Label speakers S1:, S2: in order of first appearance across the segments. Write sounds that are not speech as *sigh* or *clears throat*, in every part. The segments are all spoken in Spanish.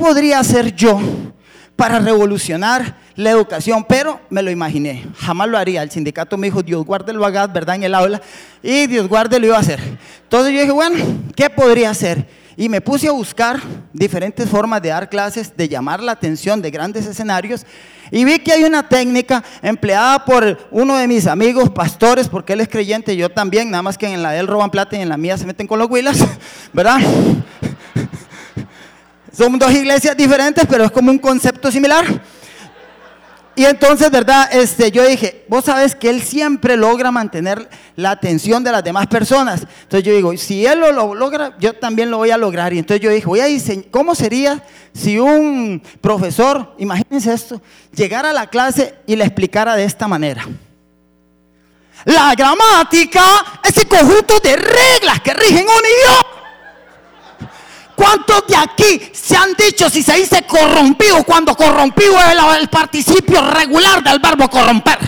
S1: ¿qué podría hacer yo para revolucionar la educación? Pero me lo imaginé, jamás lo haría. El sindicato me dijo, Dios guarde lo hagas, ¿verdad? En el aula. Y Dios guarde lo iba a hacer. Entonces yo dije, bueno, ¿qué podría hacer? Y me puse a buscar diferentes formas de dar clases, de llamar la atención de grandes escenarios. Y vi que hay una técnica empleada por uno de mis amigos pastores, porque él es creyente, yo también, nada más que en la de él roban plata y en la mía se meten con los huilas, *laughs* ¿verdad? Son dos iglesias diferentes, pero es como un concepto similar. Y entonces, ¿verdad? Este, yo dije, vos sabes que él siempre logra mantener la atención de las demás personas. Entonces yo digo, si él lo, logra, yo también lo voy a lograr. Y entonces yo dije, voy a diseñar, ¿cómo sería si un profesor, imagínense esto, llegara a la clase y le explicara de esta manera? La gramática es el conjunto de reglas que rigen un idioma. ¿Cuántos de aquí se han dicho si se dice corrompido cuando corrompido es el, participio regular del verbo corromper?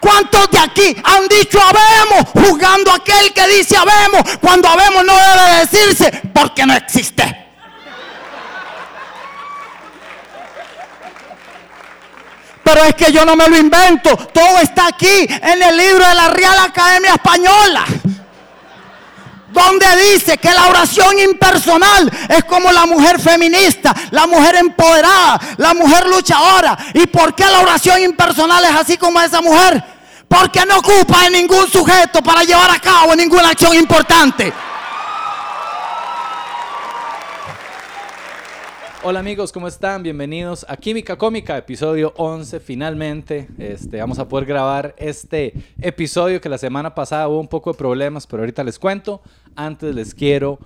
S1: ¿Cuántos de aquí han dicho habemos juzgando a aquel que dice habemos cuando habemos no debe decirse porque no existe? Pero es que yo no me lo invento, todo está aquí en el libro de la Real Academia Española donde dice que la oración impersonal es como la mujer feminista, la mujer empoderada, la mujer luchadora. ¿Y por qué la oración impersonal es así como esa mujer? Porque no ocupa de ningún sujeto para llevar a cabo ninguna acción importante.
S2: Hola amigos, ¿cómo están? Bienvenidos a Química Cómica, episodio 11 finalmente. Este, vamos a poder grabar este episodio que la semana pasada hubo un poco de problemas, pero ahorita les cuento. Antes les quiero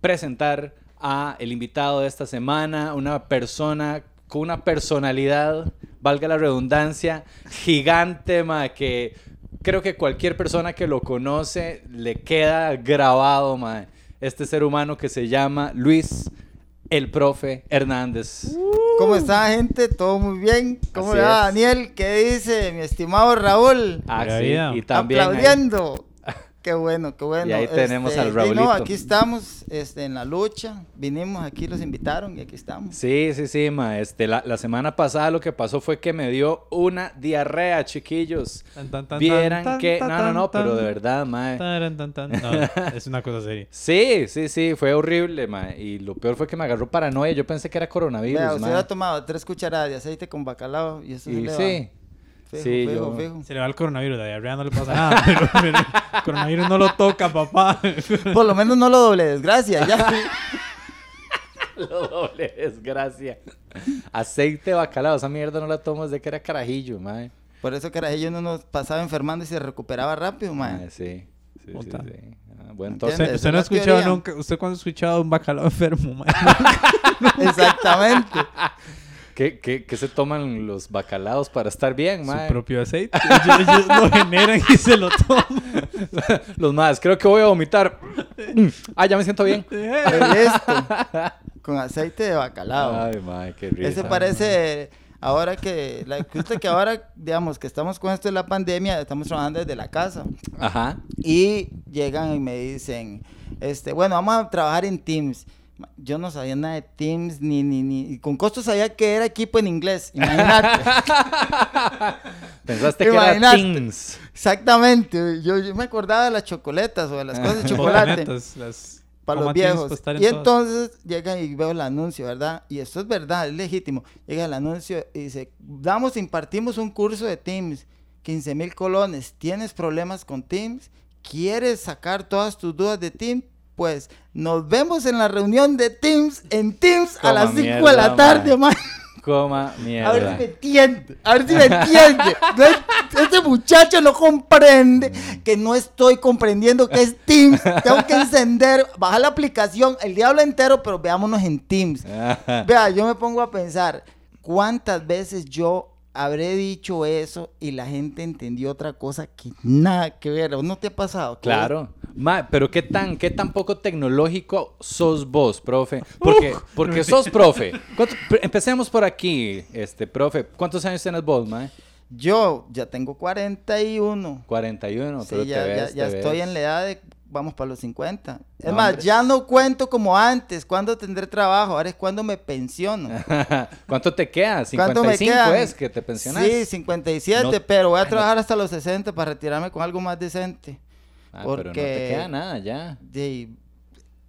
S2: presentar a el invitado de esta semana, una persona con una personalidad, valga la redundancia, gigante, ma, que creo que cualquier persona que lo conoce le queda grabado, ma, este ser humano que se llama Luis el profe Hernández.
S1: ¿Cómo está, gente? ¿Todo muy bien? ¿Cómo va, Daniel? ¿Qué dice mi estimado Raúl?
S2: Ah, y también.
S1: Aplaudiendo. Qué bueno, qué bueno.
S2: Y ahí tenemos al este, Raulito.
S1: No, aquí estamos este, en la lucha. Vinimos aquí, los invitaron y aquí estamos.
S2: Sí, sí, sí, ma. Este, la, la semana pasada lo que pasó fue que me dio una diarrea, chiquillos. Vieran que... No, no, no, pero de verdad, ma. *laughs*
S3: es una cosa seria.
S2: Sí, sí, sí, fue horrible, ma. Y lo peor fue que me agarró paranoia. Yo pensé que era coronavirus, Vea,
S1: usted ha tomado tres cucharadas de aceite con bacalao y eso y se
S2: sí sí,
S3: Se le va el coronavirus, de diarrea no le pasa nada, *laughs* pero, el coronavirus no lo toca, papá. *laughs*
S1: Por lo menos no lo doble desgracia, ya. *laughs*
S2: lo doble desgracia. Aceite de bacalao, esa mierda no la tomas de que era carajillo, mae.
S1: Por eso carajillo no nos pasaba enfermando y se recuperaba rápido, mae.
S2: Ah, sí. Sí, sí, sí.
S3: Ah, bueno, entonces, usted no ha escuchado nunca, usted cuando ha escuchado un bacalao enfermo, mae.
S1: Exactamente.
S2: ¿Qué, qué, qué se toman los bacalaos para estar bien, mae?
S3: Su propio aceite. ellos, lo *laughs* generan y se lo toman.
S2: los más, creo que voy a vomitar. ah, ya me siento bien.
S1: Esto, con aceite de bacalao.
S2: Ay, mae, qué rico.
S1: Ese parece ahora que, la, que ahora, digamos, que estamos con esto de la pandemia, estamos trabajando desde la casa.
S2: Ajá.
S1: Y llegan y me dicen, este, bueno, vamos a trabajar en Teams yo no sabía nada de Teams, ni, ni, ni. Con costos sabía que era equipo en inglés. Imagínate. *laughs*
S2: Pensaste que era Teams.
S1: Exactamente. Yo, me acordaba de las chocoletas o de las cosas de *laughs* chocolate. para los viejos. Y entonces llega y veo el anuncio, ¿verdad? Y esto es verdad, es legítimo. Llega el anuncio y dice: Damos, impartimos un curso de Teams, 15 mil colones. ¿Tienes problemas con Teams? ¿Quieres sacar todas tus dudas de Teams? Pues nos vemos en la reunión de Teams en Teams a las 5 de la tarde, man.
S2: Coma mierda.
S1: A ver si me entiende, a ver si me entiende. este muchacho no comprende que no estoy comprendiendo que es Teams. Tengo que encender, bajar la aplicación, el diablo entero, pero veámonos en Teams. Vea, yo me pongo a pensar, ¿cuántas veces yo habré dicho eso y la gente entendió otra cosa que nada que ver. ¿No te ha pasado?
S2: Claro. pero ¿qué tan, qué tan poco tecnológico sos vos, profe? Porque, porque sos profe. Empecemos por aquí, este, profe. ¿Cuántos años tienes vos, ma?
S1: Yo ya tengo 41.
S2: 41,
S1: sí, ya, ya, estoy en la edad de vamos para los 50. Es
S2: No,
S1: más,
S2: hombre.
S1: ya no cuento como antes. ¿Cuándo tendré trabajo? Ahora es cuando me pensiono. *laughs*
S2: ¿Cuánto te queda?
S1: ¿Cuánto me
S2: 55
S1: quedan?
S2: es que te pensionas.
S1: Sí, 57,
S2: No-
S1: pero voy a
S2: no-
S1: trabajar hasta los 60 para retirarme con algo más decente.
S2: Ah, pero no te
S1: porque-
S2: queda nada ya.
S1: De-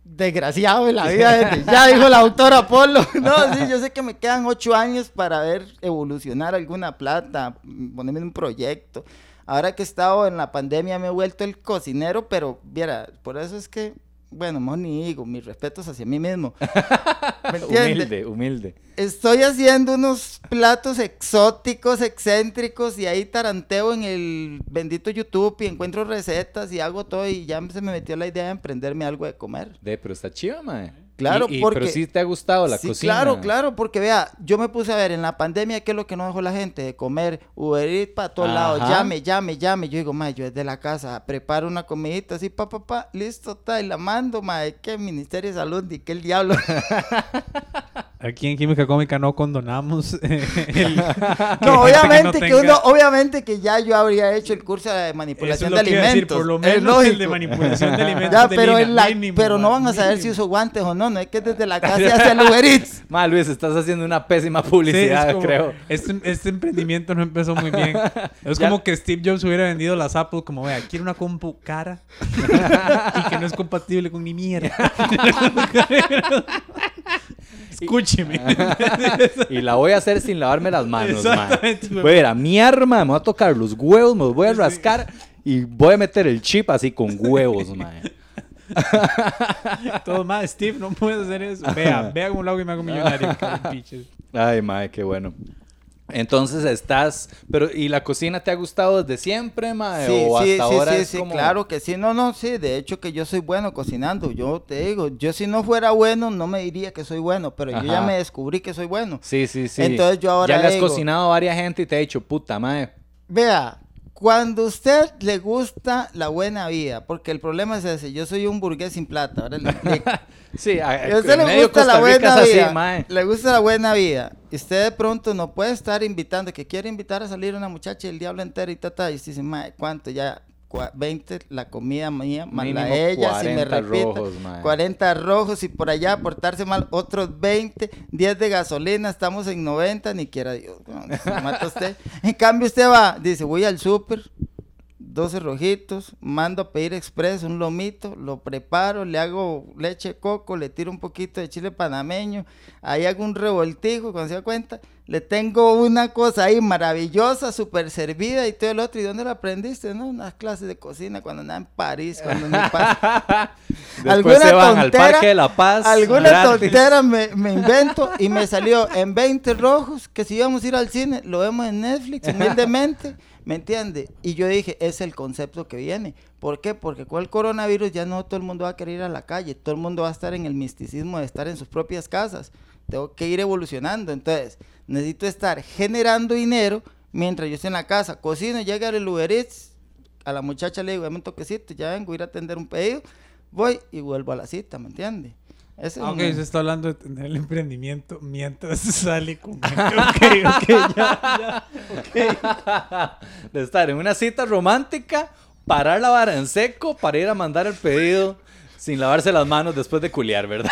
S1: desgraciado en la *laughs* vida. desde ya dijo la doctora Polo. *laughs* No, sí, yo sé que me quedan ocho años para ver evolucionar alguna plata, ponerme en un proyecto. Ahora que he estado en la pandemia me he vuelto el cocinero, pero viera, por eso es que, bueno, mejor ni digo, mis respetos hacia mí mismo. *laughs*
S2: Humilde, humilde.
S1: Estoy haciendo unos platos exóticos, excéntricos y ahí taranteo en el bendito YouTube y encuentro recetas y hago todo y ya se me metió la idea de emprenderme algo de comer.
S2: De, pero está chido, mae.
S1: Claro,
S2: Y- y-
S1: porque-
S2: Pero sí te ha gustado la
S1: sí,
S2: cocina.
S1: claro, claro, porque vea, yo me puse a ver en la pandemia qué es lo que no dejó la gente de comer Uber Eats para todos lados, llame, llame, llame. Yo digo, ma, yo desde la casa preparo una comidita así, pa, pa, pa, listo, está, y la mando, ma, ¿qué Ministerio de Salud? ¿Y qué el diablo? *laughs*
S3: Aquí en Química Cómica no condonamos *laughs* el- que
S1: No, obviamente que,
S3: tenga-
S1: uno, obviamente que ya yo habría hecho el curso de
S3: Eso
S1: manipulación
S3: es lo
S1: de
S3: que decir,
S1: alimentos.
S3: por lo
S1: es
S3: menos el de manipulación de *laughs* alimentos.
S1: Ya,
S3: de
S1: pero,
S3: Lina,
S1: en la-
S3: mínimo,
S1: pero no van a saber si uso guantes o no, no es que desde la *laughs* casa se hace el Uber Eats.
S2: Ma, Luis, estás haciendo una pésima
S3: Sí, es
S2: publicidad,
S3: como,
S2: creo.
S3: Este, este emprendimiento no empezó muy bien. *laughs* Es
S2: Ya-
S3: como que Steve Jobs hubiera vendido las Apple como, vea, quiero una compu cara y que no es compatible con ni mierda. *laughs* Escúcheme.
S2: y la voy a hacer sin lavarme las manos, ma. Voy a ir a mi arma, me voy a tocar los huevos, me los voy a rascar y voy a meter el chip así con huevos, ma. *laughs*
S3: Todo más, Steve, no puedes hacer eso. Vea, *laughs* vea cómo lo hago y me hago millonario. *laughs*
S2: Ay, ma, qué bueno. Entonces estás, pero ¿y la cocina te ha gustado desde siempre, ma?
S1: Sí,
S2: o hasta
S1: sí, sí,
S2: ahora
S1: sí,
S2: es
S1: sí,
S2: como-
S1: claro que sí. No, no, sí, de hecho que yo soy bueno cocinando. Yo te digo, yo si no fuera bueno no me diría que soy bueno, pero yo ya me descubrí que soy bueno.
S2: Sí, sí, sí.
S1: Entonces yo ahora
S2: ya le has
S1: digo-
S2: cocinado a varias gente y te ha dicho, puta, ma.
S1: Vea, cuando usted le gusta la buena vida, porque el problema es ese, yo soy un burgués sin plata, ahora le explico. *laughs*
S2: Sí, a,
S1: a usted le gusta la
S2: Costa
S1: buena
S2: así,
S1: vida.
S2: mae.
S1: le gusta la buena vida. Y usted de pronto no puede estar invitando, que quiere invitar a salir una muchacha y el diablo entero y tata. Y usted dice, mae, ¿cuánto? Ya, 20 la comida mía, más la ella, si me
S2: 40
S1: repite.
S2: rojos, mae.
S1: 40 rojos y por allá portarse mal, otros 20, 10 de gasolina, estamos en 90, ni quiera Dios. no, mata usted. En cambio, usted va, dice, voy al súper, 12 rojitos, mando a pedir express un lomito, lo preparo, le hago leche de coco, le tiro un poquito de chile panameño, ahí hago un revoltijo, cuando se da cuenta, le tengo una cosa ahí maravillosa, súper servida y todo el otro. ¿Y dónde lo aprendiste? No, unas clases de cocina cuando andaba en París, cuando en *laughs*
S2: Después se van al Parque de la Paz.
S1: Alguna
S2: gratis.
S1: tontera me, me invento y me salió en 20 rojos que si íbamos a ir al cine, lo vemos en Netflix humildemente, ¿me entiende? Y yo dije, es el concepto que viene. ¿Por qué? Porque con el coronavirus ya no todo el mundo va a querer ir a la calle, todo el mundo va a estar en el misticismo de estar en sus propias casas. Tengo que ir evolucionando, entonces necesito estar generando dinero mientras yo estoy en la casa. Cocino, llega el Uber Eats, a la muchacha le digo, dame un toquecito, ya vengo a ir a atender un pedido, voy y vuelvo a la cita, ¿me entiende? Ese es
S3: Ah, ok, se está hablando de tener el emprendimiento mientras *laughs* sale con. *laughs* Ok, ok, ya, ya. *laughs*
S2: de estar en una cita romántica, parar la vara en seco para ir a mandar el pedido sin lavarse las manos después de culiar, ¿verdad?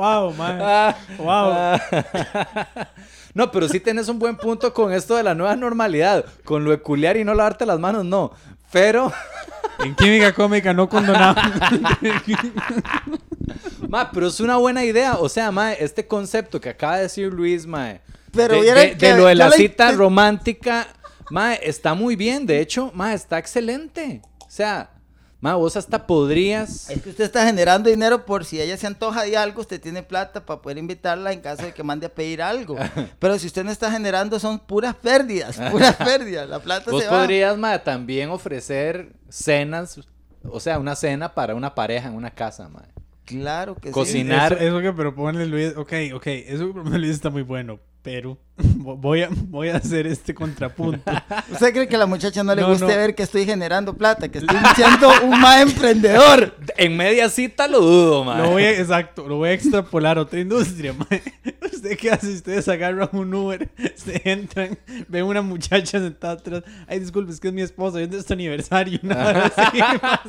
S3: Wow, *laughs* man.
S2: Ah,
S3: Wow. *laughs*
S2: No, pero sí tenés un buen punto con esto de la nueva normalidad. Con lo de culiar y no lavarte las manos, no. Pero, *laughs*
S3: En química cómica no condonamos.
S2: ma, pero es una buena idea. O sea, ma, este concepto que acaba de decir Luis, ma,
S1: Pero
S2: de,
S1: que
S2: de lo de la
S1: la
S2: cita romántica, ma, está muy bien. De hecho, ma, está excelente. O sea, ma, vos hasta podrías...
S1: Es que usted está generando dinero por si ella se antoja de algo, usted tiene plata para poder invitarla en caso de que mande a pedir algo. *laughs* Pero si usted no está generando, son puras pérdidas, puras *laughs* pérdidas. La plata
S2: Vos
S1: se va.
S2: podrías, ma, también ofrecer cenas, o sea, una cena para una pareja en una casa, ma.
S1: Claro que
S2: Cocina-
S1: sí.
S3: Eso, eso que propone Luis, ok, ok, eso que propone Luis está muy bueno, pero *laughs* voy a, voy a hacer este contrapunto. *laughs*
S1: ¿Usted cree que a la muchacha no le
S3: No,
S1: guste
S3: no.
S1: ver que estoy generando plata, que estoy siendo un más emprendedor? *laughs*
S2: En media cita lo dudo, ma.
S3: Lo voy a, exacto, lo voy a extrapolar a otra industria, mae. *laughs* ¿Usted qué hace? Ustedes agarran un Uber, *laughs* se entran, ven una muchacha sentada atrás. Ay, disculpe, es que es mi esposa, es de este aniversario. *laughs* Una.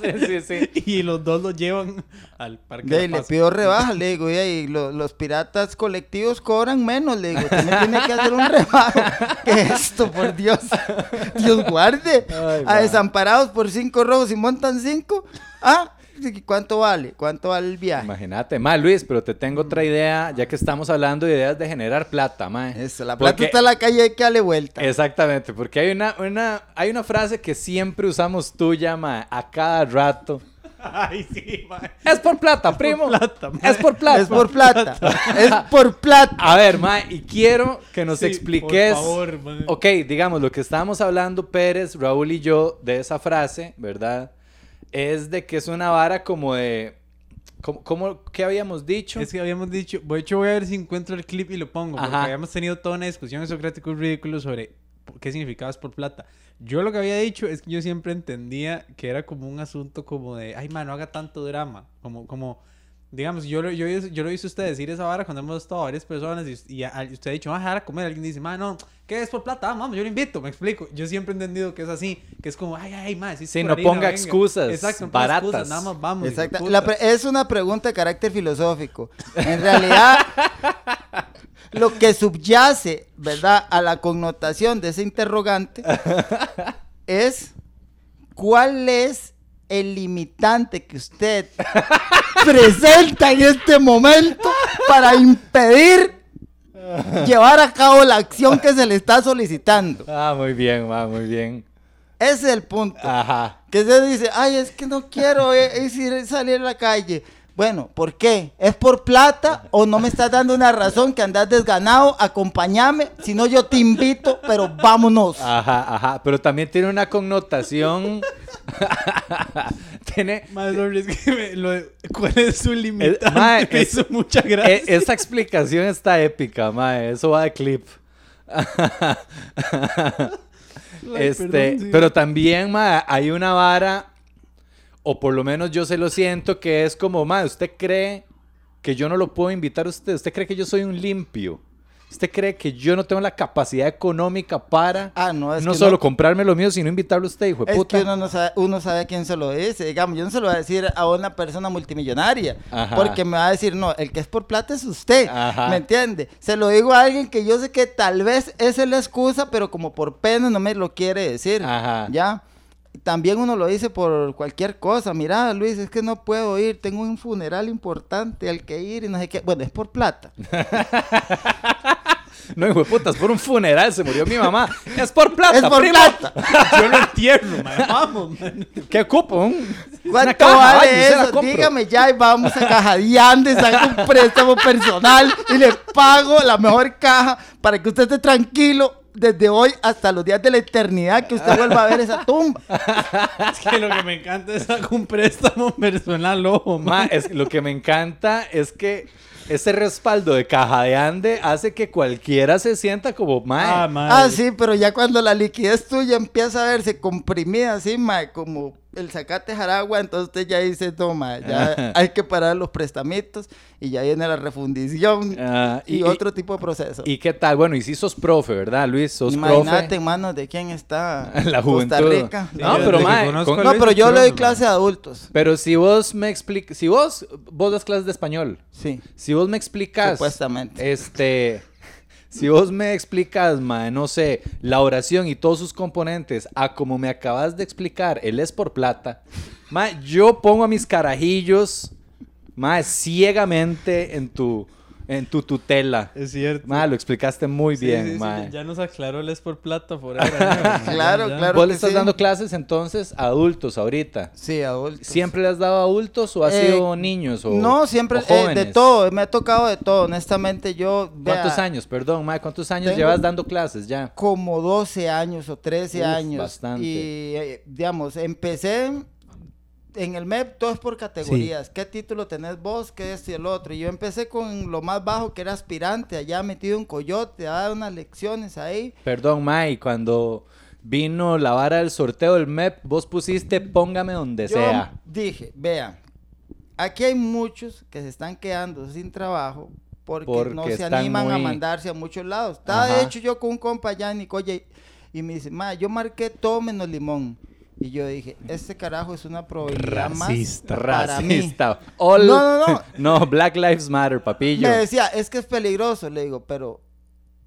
S2: Sí, sí, sí.
S3: Y los dos lo llevan al parque.
S1: De le pido rebaja, le digo, y ahí lo- los piratas colectivos cobran menos, le digo, usted me tiene que hacer un rebajo. ¿Qué es esto, por Dios? Dios guarde.
S2: Ay,
S1: a desamparados por cinco rojos y montan cinco. Ah, ¿y ¿cuánto vale? ¿Cuánto vale el viaje?
S2: Imagínate, ma, Luis, pero te tengo otra idea, ya que estamos hablando de ideas de generar plata, ma.
S1: Eso, la plata
S2: Porque-
S1: está en la calle, hay que darle vuelta.
S2: Exactamente, porque hay una, una, hay una frase que siempre usamos tuya, ma, a cada rato.
S3: Ay, sí, ma.
S2: Es por plata, primo.
S3: plata,
S2: es por plata.
S1: Es por plata. es por plata.
S2: A ver, ma, y quiero que nos
S3: Sí,
S2: expliques.
S3: por favor, ma.
S2: ok, digamos, lo que estábamos hablando Pérez, Raúl y yo de esa frase, ¿verdad? Es de que es una vara como de. ¿Cómo, cómo- qué habíamos dicho?
S3: Es que habíamos dicho, de hecho voy a ver si encuentro el clip y lo pongo, porque
S2: Ajá.
S3: habíamos tenido toda una discusión en Socrático Ridículo sobre qué significaba es por plata. Yo lo que había dicho es que yo siempre entendía que era como un asunto como de, ay, man, no haga tanto drama, como, como, digamos, yo, lo- yo, yo lo he visto a usted decir esa vara cuando hemos estado varias personas y, y a- y usted ha dicho, vamos a dejar a comer, alguien dice, man, no, ¿qué es por plata? Ah, vamos, yo lo invito, me explico. Yo siempre he entendido que es así, que es como, ay, ay, man, sí,
S2: Sí, no
S3: harina,
S2: ponga
S3: venga".
S2: excusas
S3: Exacto, no ponga
S2: baratas.
S3: excusas, nada más vamos.
S1: Exacto. La es una pregunta de carácter filosófico. En realidad, *laughs* lo que subyace, ¿verdad?, a la connotación de ese interrogante *laughs* es cuál es el limitante que usted *laughs* presenta en este momento para impedir llevar a cabo la acción que se le está solicitando.
S2: Ah, muy bien, ma, muy bien.
S1: Ese es el punto.
S2: Ajá.
S1: Que se dice, ay, es que no quiero eh, ir- salir a la calle. Bueno, ¿por qué? ¿Es por plata o no me estás dando una razón que andas desganado? Acompáñame, si no yo te invito, pero vámonos.
S2: Ajá, ajá. Pero también tiene una connotación. *laughs* tiene.
S3: Más sorry, es que me- lo ¿Cuál es su limitante?
S2: mae, *laughs*
S3: me
S2: es-
S3: hizo mucha gracia.
S2: E- esa explicación está épica, mae. Eso va de clip. *laughs*
S3: Ay,
S2: este,
S3: perdón, sí.
S2: pero también, mae, hay una vara, o por lo menos yo se lo siento, que es como, mae, ¿usted cree que yo no lo puedo invitar a usted? ¿Usted cree que yo soy un limpio? ¿Usted cree que yo no tengo la capacidad económica para
S1: Ah, no, es
S2: no solo
S1: no-
S2: comprarme lo mío, sino invitarlo a usted, hijo de
S1: Es
S2: puta?
S1: que uno no sabe, uno sabe a quién se lo dice. Digamos, yo no se lo voy a decir a una persona multimillonaria.
S2: Ajá.
S1: Porque me va a decir, no, el que es por plata es usted.
S2: Ajá.
S1: ¿Me entiende? Se lo digo a alguien que yo sé que tal vez esa es la excusa, pero como por pena no me lo quiere decir.
S2: Ajá.
S1: ¿Ya? También uno lo dice por cualquier cosa. Mira, Luis, es que no puedo ir. Tengo un funeral importante al que ir y no sé qué. Bueno, es por plata. *laughs*
S2: No, hijo de puta, es por un funeral, se murió mi mamá. Es por plata,
S1: es por
S2: primo.
S1: plata. *laughs*
S3: Yo lo entierro, man. *laughs* Vamos, man.
S2: ¿Qué? Un- una
S1: ¿Cuánto
S2: caja,
S1: vale
S2: vaya, se la
S1: eso?
S2: compro.
S1: Dígame ya y vamos a Caja Diande, saco un préstamo personal y le pago la mejor caja para que usted esté tranquilo desde hoy hasta los días de la eternidad que usted vuelva a ver esa tumba. *laughs*
S3: Es que lo que me encanta es un préstamo personal, ojo,
S2: Ma, es, lo que me encanta es que ese respaldo de caja de ande hace que cualquiera se sienta como, mae,
S3: Ah.
S1: Ah, sí, pero ya cuando la liquidez tuya empieza a verse comprimida así, mae, como el zacate jaragua, entonces usted ya dice, no, mae, ya *laughs* hay que parar los prestamitos y ya viene la refundición
S2: Ah,
S1: y,
S2: y-
S1: otro tipo de proceso.
S2: ¿Y qué tal? Bueno, y si sos profe, ¿verdad, Luis? Sos
S1: Imagínate
S2: profe.
S1: en manos de quién está *laughs*
S2: La
S1: Costa
S2: juventud.
S1: Rica.
S3: Sí,
S2: No, pero, mae, con-
S1: No, pero yo le doy clase a adultos.
S2: Pero si vos me explicas, si vos, vos das clases de español,
S1: Sí,
S2: si vos me explicas,
S1: supuestamente.
S2: este, si vos me explicas, mae, no sé, la oración y todos sus componentes, a como me acabas de explicar, él es por plata, mae, yo pongo a mis carajillos, mae, ciegamente en tu, en tu tutela.
S3: Es cierto.
S2: Mae, lo explicaste muy
S3: Sí,
S2: bien,
S3: sí, ya nos aclaró el es por plata por ahora. ¿no? *laughs*
S1: Claro,
S3: Ya.
S1: claro.
S2: ¿Vos le estás
S1: sí.
S2: dando clases entonces a adultos ahorita?
S1: Sí, adultos.
S2: ¿Siempre le has dado a adultos o ha
S1: Eh,
S2: sido niños? O,
S1: No, siempre,
S2: o
S1: eh, de todo, me ha tocado de todo, honestamente yo... vea,
S2: ¿Cuántos años? Perdón, Mae, ¿cuántos años llevas dando clases ya?
S1: Como 12 años o 13
S2: Uf,
S1: años.
S2: bastante.
S1: Y, eh, digamos, empecé en el MEP, todo es por categorías. ¿Qué título tenés vos? ¿Qué esto y el otro? Y yo empecé con lo más bajo, que era aspirante, allá metido en Coyote, a dar unas lecciones ahí.
S2: Perdón, Mae, cuando vino la vara del sorteo del MEP, vos pusiste póngame donde
S1: Yo
S2: sea.
S1: dije, vean, aquí hay muchos que se están quedando sin trabajo porque,
S2: Porque
S1: no se animan a mandarse a muchos lados. Estaba de hecho yo con un compa allá en Nicoya y, y me dice, ma, yo marqué todo menos limón. Y yo dije, este carajo es una probabilidad
S3: Racista.
S1: más para mí.
S2: Racista. All-
S1: No, no, no. *laughs*
S2: No, Black Lives Matter, papillo.
S1: Me decía, es que es peligroso. Le digo, pero,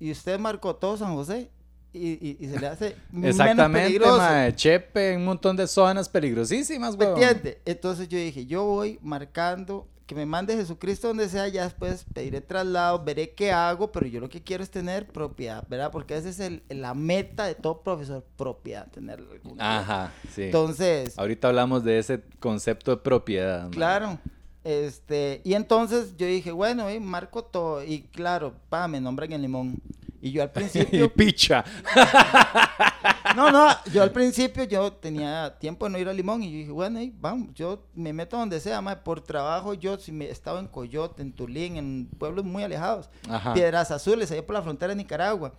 S1: ¿y usted marcó todo San José? Y, y- y se le hace menos
S2: Exactamente,
S1: peligroso.
S2: mae. Chepe un montón de zonas peligrosísimas,
S1: ¿Me
S2: weón.
S1: entiende? Entonces yo dije, yo voy marcando, que me mande Jesucristo donde sea, ya después pediré traslado, veré qué hago, pero yo lo que quiero es tener propiedad, ¿verdad? Porque esa es el- la meta de todo profesor, propiedad, tener algún día.
S2: Ajá, sí.
S1: Entonces,
S2: Ahorita hablamos de ese concepto de propiedad.
S1: claro, este, y entonces yo dije, bueno, eh, marco todo, y claro, pa, me nombran el limón. Y yo al
S2: Y *laughs*
S1: principio,
S2: picha. *laughs*
S1: no, no, yo al principio yo tenía tiempo de no ir al limón y yo dije, bueno, ahí vamos, yo me meto donde sea, mae, por trabajo yo si me estaba en Coyote, en Tulín, en pueblos muy alejados,
S2: Ajá.
S1: Piedras Azules, allá por la frontera de Nicaragua.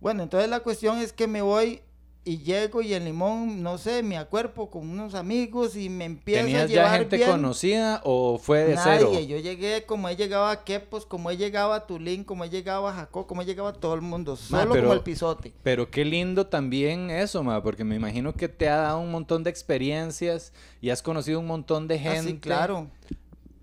S1: Bueno, entonces la cuestión es que me voy y llego y en Limón, no sé, me acuerpo con unos amigos y me empiezo a
S2: ¿Tenías
S1: llevar
S2: ya gente
S1: bien.
S2: conocida o fue de
S1: Nadie,
S2: cero?
S1: yo llegué como he llegado a Quepos, como he llegado a Tulín, como he llegado a Jacó, como he llegado a todo el mundo, solo
S2: pero-
S1: como el pisote.
S2: Pero qué lindo también eso, ma, porque me imagino que te ha dado un montón de experiencias y has conocido un montón de gente.
S1: Así, Ah, claro.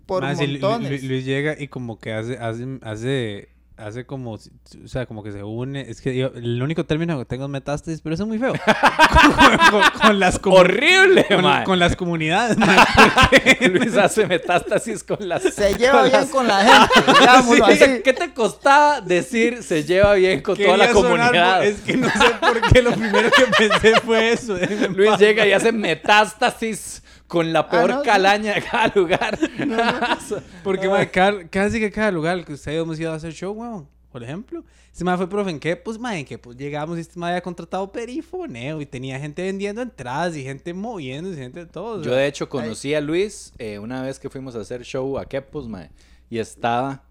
S1: Por
S3: si Lu-
S1: montones.
S3: Lu- Luis llega y como que hace, hace, hace, hace como, si- o sea, como que se une. Es que yo- el único término que tengo es metástasis, pero eso es muy feo. con, *laughs* con- con las
S2: ¡Horrible,
S3: con, con las comunidades. *laughs*
S2: Luis hace metástasis con las...
S1: Se lleva bien
S2: las-
S1: con la gente, *laughs* digámoslo
S2: Sí,
S1: así.
S2: ¿Qué te costaba decir se lleva bien con toda la
S3: sonar,
S2: comunidad?
S3: Es que no sé por qué lo primero que pensé fue eso.
S2: Luis
S3: paz.
S2: llega y hace metástasis con la peor
S1: no, sí.
S2: calaña de cada lugar. *laughs*
S3: Porque, ma, cada- casi que cada lugar que ustedes hemos ido a hacer show, weón, por ejemplo. Este ma fue profe en qué, pues, ma, en que pues llegamos y este ma había contratado perifoneo y tenía gente vendiendo entradas y gente moviéndose y gente de todo.
S2: Yo de hecho conocí a Luis eh, una vez que fuimos a hacer show a Quepos, mae, y estaba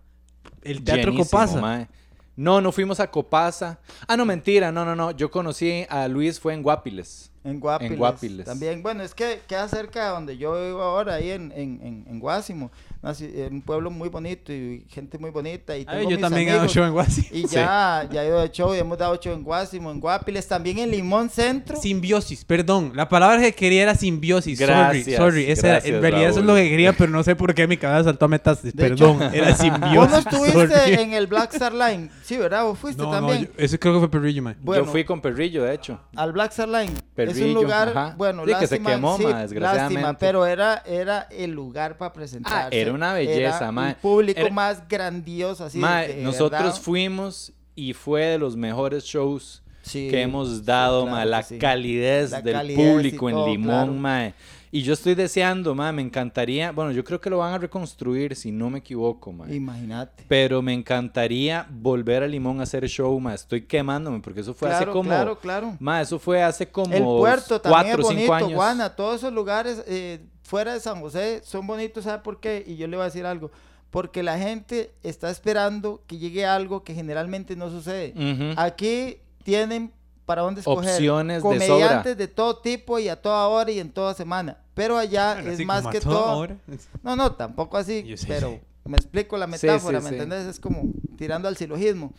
S3: el teatro Copasa.
S2: No, no fuimos a Copasa. Ah, no, mentira, no, no, no. Yo conocí a Luis fue en Guapiles.
S1: En Guapiles.
S2: En Guapiles.
S1: También, bueno, es que queda cerca de donde yo vivo ahora, ahí en, en, en, en Guásimo. Un pueblo muy bonito y gente muy bonita. Y
S3: Ay,
S1: tengo
S3: yo
S1: mis
S3: también he dado
S1: amigos.
S3: show en Guasi.
S1: Y *laughs* ya, ya he ido de show y hemos dado show en Guásimo, en Guapiles, también en Limón Centro.
S3: Simbiosis, perdón. La palabra que quería era simbiosis.
S2: Gracias,
S3: sorry, sorry. Esa era- en realidad eso es lo que quería, pero no sé por qué mi cabeza saltó a metástasis.
S1: De
S3: Perdón,
S1: hecho-
S3: era simbiosis. *laughs*
S1: Vos no estuviste
S3: sorry.
S1: en el Black Star Line. Sí, ¿verdad? Vos fuiste
S3: No, no,
S1: también.
S3: yo- ese creo que fue Perrillo, man.
S1: Bueno.
S2: Yo fui con Perrillo, de hecho.
S1: Al Black Star Line. es
S2: Perrillo,
S1: un lugar,
S2: ajá.
S1: bueno,
S2: Sí, que se
S1: lástima,
S2: quemó,
S1: sí,
S2: ma, desgraciadamente.
S1: lástima, pero era, era el lugar para presentarse.
S2: Ah, era una belleza,
S1: Era. Un público
S2: Era-
S1: más grandioso, así.
S2: Mae,
S1: de-
S2: nosotros
S1: verdad.
S2: fuimos y fue de los mejores shows
S1: Sí,
S2: que hemos
S1: sí,
S2: dado,
S1: claro
S2: mae,
S1: que
S2: la
S1: sí.
S2: calidez
S1: La
S2: del
S1: calidez
S2: público en
S1: todo,
S2: Limón,
S1: claro.
S2: mae. Y yo estoy deseando, mae, me encantaría, bueno, yo creo que lo van a reconstruir si no me equivoco, mae.
S1: Imagínate.
S2: Pero me encantaría volver a Limón a hacer show, mae. Estoy quemándome porque eso fue hace
S1: Claro,
S2: como
S1: claro, claro.
S2: Mae, eso fue hace como
S1: El puerto también
S2: cuatro
S1: es bonito. Guana, todos esos lugares eh, fuera de San José son bonitos, ¿sabe por qué? Y yo le voy a decir algo. Porque la gente está esperando que llegue algo que generalmente no sucede. Aquí tienen para dónde escoger.
S2: Opciones de
S1: Comediantes
S2: sobra.
S1: de todo tipo y a toda hora y en toda semana. Pero allá
S3: Bueno,
S1: es más que todo.
S3: hora.
S1: No, no, tampoco así.
S3: Yo sé,
S1: pero
S3: sí.
S1: me explico la metáfora,
S2: sí,
S1: ¿me
S2: sí.
S1: entendés? Es como tirando al silogismo.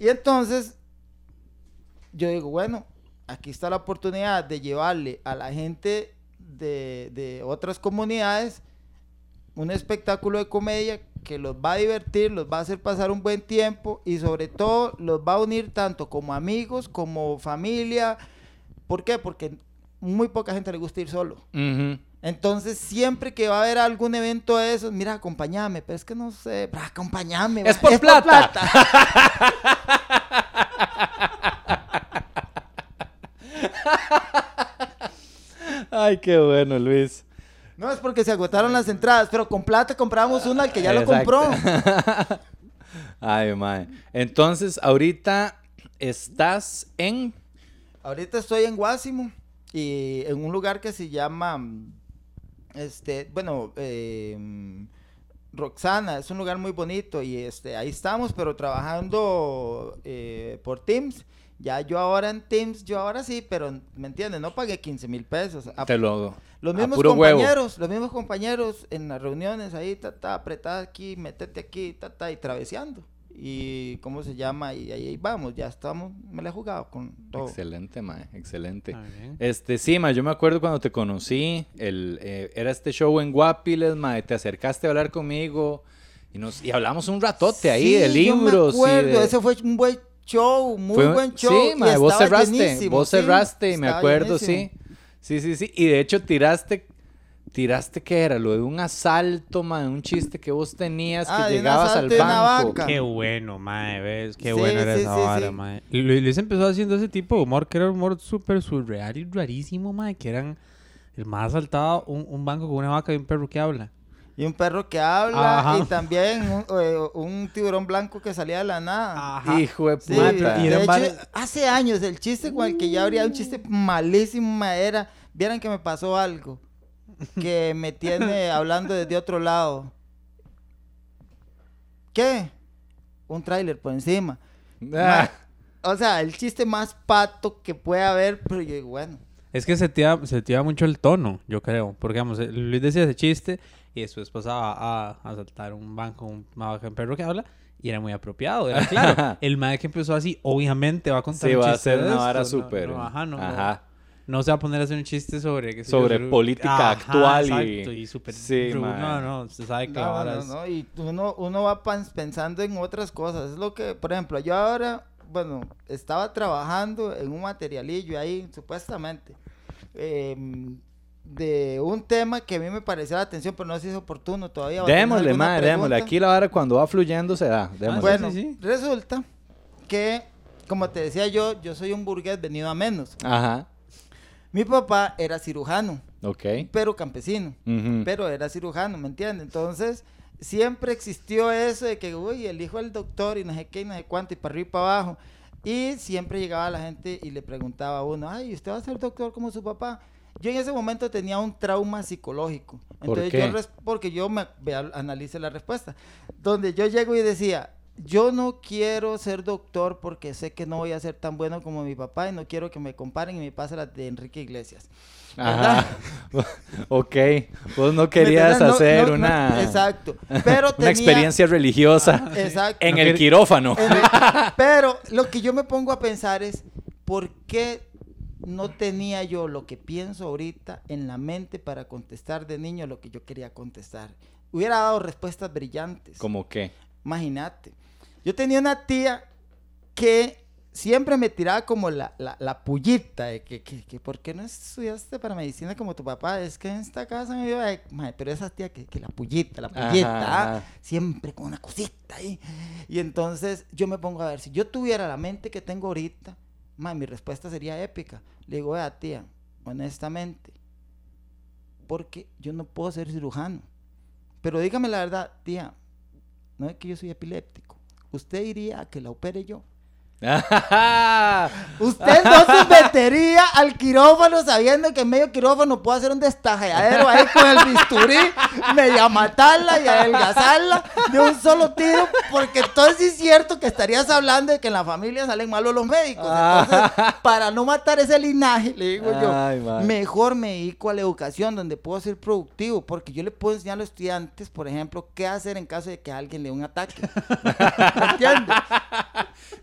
S1: Y entonces, yo digo, bueno, aquí está la oportunidad de llevarle a la gente de, de otras comunidades un espectáculo de comedia que los va a divertir, los va a hacer pasar un buen tiempo y sobre todo los va a unir tanto como amigos, como familia. ¿Por qué? Porque muy poca gente le gusta ir solo. Entonces, siempre que va a haber algún evento de esos, mira, acompáñame, pero es que no sé, acompáñame.
S2: Es
S1: va,
S2: por plata. *laughs* Ay, qué bueno, Luis.
S1: No es porque se agotaron las entradas, pero con plata compramos una al que ya lo compró. *laughs*
S2: Ay, mae. Entonces, ahorita estás en
S1: Ahorita estoy en Guásimo y en un lugar que se llama, este, bueno, eh, Roxana, es un lugar muy bonito y este, ahí estamos, pero trabajando eh, por Teams. Ya yo ahora en Teams, yo ahora sí, pero ¿me entiendes? No pagué 15 mil pesos. A-
S2: te lo
S1: Lo Los
S2: A
S1: mismos
S2: huevo.
S1: compañeros, los mismos compañeros en las reuniones ahí, ta, ta, apretada aquí, métete aquí, ta, ta, y traveseando. Y cómo se llama, y ahí vamos, ya estamos, me la he jugado con todo.
S2: Excelente, mae, excelente.
S3: Ah.
S2: Este, sí, mae, yo me acuerdo cuando te conocí, el, eh, era este show en Guapiles, mae, te acercaste a hablar conmigo y, nos, y hablamos un ratote ahí
S1: Sí,
S2: de libros.
S1: Yo me
S2: y
S1: acuerdo,
S2: de-
S1: ese fue un buen show, muy
S2: fue-
S1: buen show.
S2: Sí,
S1: y
S2: mae, vos
S1: estaba
S2: cerraste, vos
S1: sí,
S2: cerraste y me
S1: estaba
S2: acuerdo,
S1: llenísimo.
S2: sí. Sí, sí, sí. Y de hecho tiraste, tiraste qué era, lo de un asalto, mae, un chiste que vos tenías
S1: Ah,
S2: que
S1: de un
S2: llegabas al
S1: de
S2: banco.
S1: banca.
S3: Qué bueno, mae, ves, qué
S1: Sí,
S3: bueno era
S1: sí,
S3: esa
S1: sí,
S3: vara,
S1: sí.
S3: mae. Luis empezó haciendo ese tipo de humor que era un humor súper surreal y rarísimo, mae, que eran el más asaltado un, un banco con una vaca y un perro que habla.
S1: Y un perro que habla,
S3: Ajá.
S1: y también un, eh, un tiburón blanco que salía de la nada.
S2: Hijo de puta.
S3: y
S1: de hecho,
S3: varios-
S1: hace años el chiste con el que ya habría un chiste malísimo ma, era, vieran que me pasó algo que me tiene *laughs* hablando desde otro lado. ¿Qué? Un tráiler por encima.
S2: Ah,
S1: O sea, el chiste más pato que puede haber, pero yo digo, bueno.
S3: Es que se tira, se tira mucho el tono, yo creo. Porque, vamos, eh, Luis decía ese chiste y después pasaba a asaltar un banco, un un perro que habla. Y era muy apropiado, era claro. *laughs* el mae que empezó así, obviamente va a contar
S2: sí,
S3: un
S2: va a
S3: chiste de
S2: una vara súper.
S3: no, ajá, no.
S2: Ajá.
S3: No se va a poner a hacer un chiste sobre... qué sé yo,
S2: Sobre política actual y-
S3: exacto, y... súper...
S2: Sí,
S3: ru-
S2: mae.
S3: no, no, se sabe que
S1: No, no,
S3: es-
S1: no, y uno, uno va pensando en otras cosas. Es lo que, por ejemplo, yo ahora, bueno, estaba trabajando en un materialillo ahí, supuestamente, em, de un tema que a mí me parecía la atención, pero no sé si es oportuno todavía. ¿o tenés
S2: Démosle, madre, démosle. Aquí la vara cuando va fluyendo se da. Démosle.
S1: Bueno,
S3: sí, sí.
S1: resulta que, como te decía yo, yo soy un burgués venido a menos.
S2: Ajá.
S1: Mi papá era cirujano,
S2: Ok.
S1: pero campesino. Pero era cirujano, ¿me entiendes? Entonces, siempre existió eso de que, uy, el hijo del doctor y no sé qué, y no sé cuánto, y para arriba y para abajo. Y siempre llegaba la gente y le preguntaba a uno, ay, ¿usted va a ser doctor como su papá? Yo en ese momento tenía un trauma psicológico.
S2: ¿Por
S1: Entonces,
S2: qué?
S1: yo res- porque yo me analice la respuesta. Donde yo llego y decía, yo no quiero ser doctor porque sé que no voy a ser tan bueno como mi papá y no quiero que me comparen y me pase la de Enrique Iglesias.
S2: Ajá. *laughs* ok. Vos no
S1: ¿Me
S2: querías?
S1: No-
S2: hacer
S1: no- no-
S2: una,
S1: exacto. *laughs* Pero
S2: una
S1: tenía-
S2: experiencia religiosa
S1: Exacto.
S2: en
S3: No
S2: el quirófano.
S1: En el- *laughs* Pero lo que yo me pongo a pensar es, ¿por qué no tenía yo lo que pienso ahorita en la mente para contestar de niño lo que yo quería contestar? Hubiera dado respuestas brillantes.
S2: ¿Cómo qué?
S1: Imagínate. Yo tenía una tía que siempre me tiraba como la, la, la pullita de que, que, que, ¿por qué no estudiaste para medicina como tu papá? Es que en esta casa me iba a- Mae, pero esa tía que, que la pullita, la pullita, ¿ah? siempre con una cosita ahí. Y entonces yo me pongo a ver, si yo tuviera la mente que tengo ahorita, mi respuesta sería épica. Le digo, vea tía, honestamente, porque yo no puedo ser cirujano. Pero dígame la verdad, tía, no es que yo soy epiléptico. ¿Usted iría a que la opere yo? *laughs* Usted no se metería al quirófano sabiendo que en medio quirófano puedo hacer un destajeadero ahí con el bisturí, media matarla y adelgazarla de un solo tiro, porque entonces es cierto que estarías hablando de que en la familia salen malos los médicos. Entonces, para no matar ese linaje, le digo yo,
S2: man.
S1: mejor me dedico a la educación donde puedo ser productivo, porque yo le puedo enseñar a los estudiantes, por ejemplo, qué hacer en caso de que alguien le dé un ataque. ¿Me entiendes?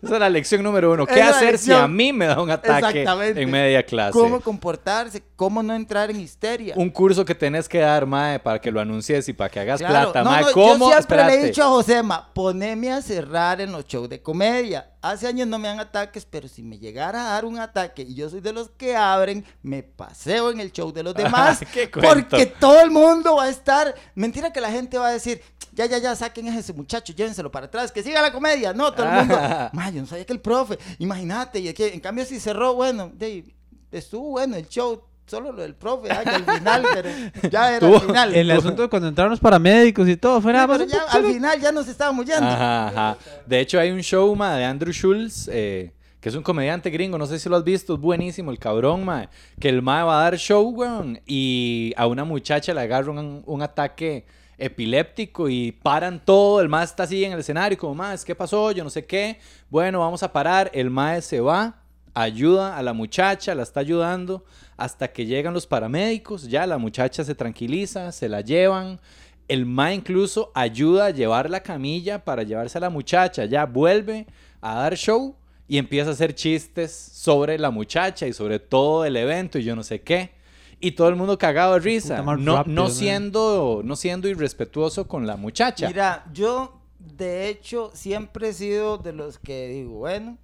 S2: Esa es la lección número uno. ¿Qué hacer si
S1: lección.
S2: a mí me da un ataque en media clase?
S1: Cómo comportarse, cómo no entrar en histeria.
S2: Un curso que tenés que dar, mae, para que lo anuncies y para que hagas
S1: Claro,
S2: plata,
S1: no,
S2: mae.
S1: no,
S2: ¿Cómo?
S1: Yo siempre le
S2: Espérate.
S1: he dicho a Josema, poneme a cerrar en los shows de comedia. Hace años no me dan ataques, pero si me llegara a dar un ataque y yo soy de los que abren, me paseo en el show de los *laughs* demás.
S2: ¿Qué cuento?
S1: porque todo el mundo va a estar. Mentira que la gente va a decir, ya, ya, ya, saquen a ese muchacho, llévenselo para atrás, que siga la comedia. No, todo el mundo. *laughs* "Ma, yo no sabía que el profe, imagínate, y es que en cambio si cerró, bueno, de- estuvo bueno el show. Solo lo del profe, ay, al final, *laughs* pero ya era al final.
S3: El asunto de cuando entraron los paramédicos y todo, fuera
S1: pero
S3: más
S1: ya al final ya nos estábamos yendo.
S2: Ajá, ajá. De hecho, hay un show, ma, de Andrew Schultz, eh, que es un comediante gringo, no sé si lo has visto, es buenísimo, el cabrón, ma, que el ma va a dar show, weón, y a una muchacha le agarra un, un ataque epiléptico y paran todo, el ma está así en el escenario, como, ma, ¿qué pasó? Yo no sé qué, bueno, vamos a parar, el ma se va ayuda a la muchacha, la está ayudando hasta que llegan los paramédicos, ya la muchacha se tranquiliza, se la llevan. El ma incluso ayuda a llevar la camilla para llevarse a la muchacha, ya vuelve a dar show y empieza a hacer chistes sobre la muchacha y sobre todo el evento y yo no sé qué. Y todo el mundo cagado de risa, no,
S3: rápido,
S2: no
S3: man.
S2: siendo, no siendo irrespetuoso con la muchacha.
S1: Mira, yo de hecho siempre he sido de los que digo, bueno,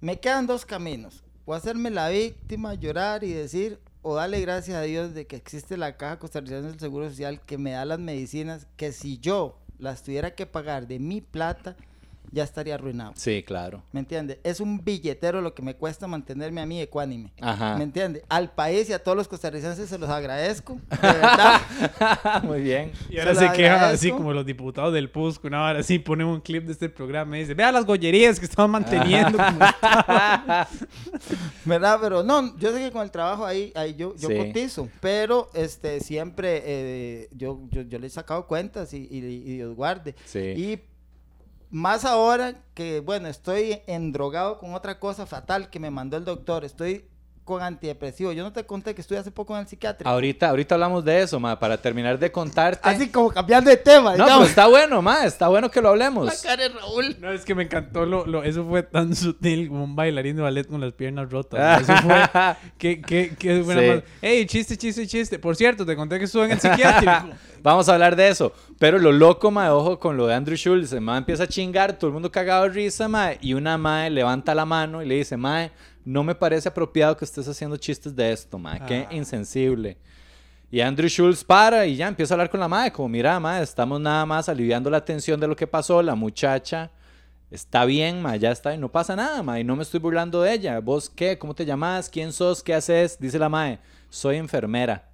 S1: me quedan dos caminos. O hacerme la víctima, llorar y decir, o darle gracias a Dios de que existe la Caja Costarricense del Seguro Social que me da las medicinas que si yo las tuviera que pagar de mi plata, ya estaría arruinado.
S2: Sí, claro.
S1: ¿Me entiende? Es un billetero lo que me cuesta mantenerme a mí ecuánime.
S2: Ajá.
S1: ¿Me entiende? Al país y a todos los costarricenses se los agradezco. De *laughs* verdad.
S2: Muy bien.
S3: Y ahora
S1: Se
S3: se quejan así como los diputados del PUSC, una hora así, ponen un clip de este programa y dice, vea las gollerías que estaban manteniendo. como- *laughs* *laughs*
S1: ¿Verdad? Pero no, yo sé que con el trabajo ahí, ahí yo, yo
S2: Sí.
S1: cotizo, pero este siempre eh, yo, yo, yo le he sacado cuentas y, y- y Dios guarde.
S2: Sí.
S1: Y más ahora que, bueno, estoy endrogado con otra cosa fatal que me mandó el doctor, estoy con antidepresivo. Yo no te conté que estuve hace poco en el psiquiátrico.
S2: Ahorita, ahorita hablamos de eso, ma, para terminar de contarte.
S1: Así como cambiando de tema,
S2: no, pero
S1: digamos.
S2: está bueno, ma, está bueno que lo hablemos.
S1: La cara de Raúl.
S3: No, es que me encantó, lo, lo- eso fue tan sutil como un bailarín de ballet con las piernas rotas. *laughs* Eso fue, que, que, que buena
S2: Sí.
S3: más. Ey, chiste, chiste, chiste. Por cierto, te conté que estuve en el psiquiátrico. *laughs*
S2: Vamos a hablar de eso. Pero lo loco, ma, ojo con lo de Andrew Schultz. Ma empieza a chingar, todo el mundo cagado de risa, ma, y una ma levanta la mano y le dice, ma, no me parece apropiado que estés haciendo chistes de esto, ma, qué
S3: Ah.
S2: insensible. Y Andrew Schultz para y ya empieza a hablar con la madre, como mira, ma, estamos nada más aliviando la tensión de lo que pasó, la muchacha está bien, ma, ya está, y no pasa nada, ma, y no me estoy burlando de ella. ¿Vos qué? ¿Cómo te llamas? ¿Quién sos? ¿Qué haces? Dice la madre, soy enfermera.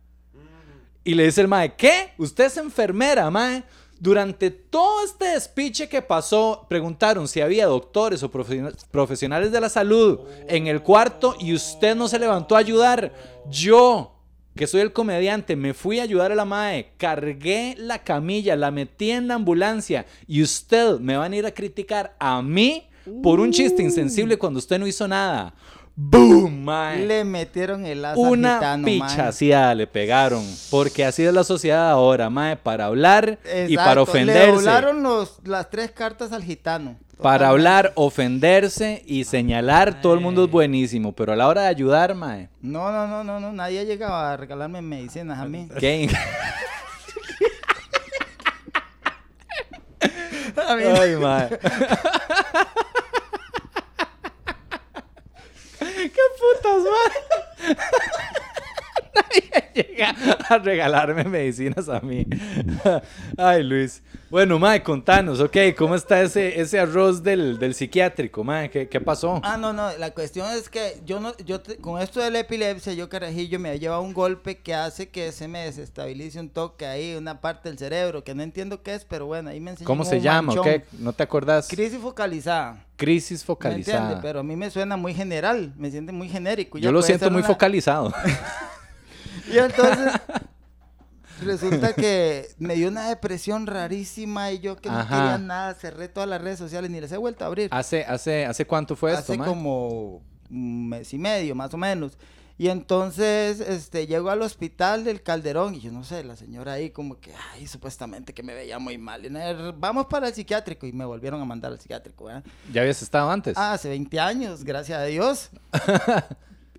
S2: Y le dice el mae, ¿qué? ¿Usted es enfermera, mae? Durante todo este despiche que pasó, preguntaron si había doctores o profesiona- profesionales de la salud en el cuarto y usted no se levantó a ayudar. Yo, que soy el comediante, me fui a ayudar a la mae, cargué la camilla, la metí en la ambulancia y usted me van a ir a criticar a mí por un chiste insensible cuando usted no hizo nada. ¡Boom, mae!
S1: Le metieron el lazo
S2: Una
S1: gitano,
S2: pichaseada le pegaron. Porque así es la sociedad ahora, mae. Para hablar y para
S1: Le
S2: ofenderse.
S1: doblaron los, las tres cartas al gitano.
S2: Para hablar, ofenderse y señalar, todo el mundo es buenísimo. Pero a la hora de ayudar, mae.
S1: No, no, no, no, no. Nadie ha llegado a regalarme medicinas a mí. *laughs*
S2: ¿qué? *laughs*
S1: A mí
S2: Ay, mae. *laughs* ¿Qué putas, mae? *laughs* Nadie llega a regalarme medicinas a mí. *laughs* Ay, Luis. Bueno, mae, contanos, ok, ¿cómo está ese, ese arroz del, del psiquiátrico, mae? ¿Qué, qué pasó?
S1: Ah, no, no. La cuestión es que yo no, yo te- con esto de la epilepsia, yo carajillo me ha llevado un golpe que hace que se me desestabilice un toque ahí, una parte del cerebro, que no entiendo qué es, pero bueno, ahí me enseñó
S2: ¿Cómo se llama? ¿ok? ¿No te acordás?
S1: Crisis focalizada.
S2: Crisis
S1: ¿Me
S2: focalizada.
S1: entiende? Pero a mí me suena muy general, me siente muy genérico. Ya
S2: Yo lo siento muy
S1: una-
S2: focalizado. *laughs*
S1: Y entonces resulta que me dio una depresión rarísima y yo que no
S2: Ajá.
S1: quería nada, cerré todas las redes sociales, ni les he vuelto a abrir.
S2: ¿Hace, hace, ¿Hace cuánto fue esto,
S1: Hace como un mes y medio, más o menos. Y entonces, este, llego al hospital del Calderón y yo no sé, la señora ahí como que, ay, supuestamente que me veía muy mal. Y no, vamos para el psiquiátrico y me volvieron a mandar al psiquiátrico, ¿verdad?
S2: ¿Ya habías estado antes?
S1: Ah, hace 20 años, gracias a Dios. *laughs*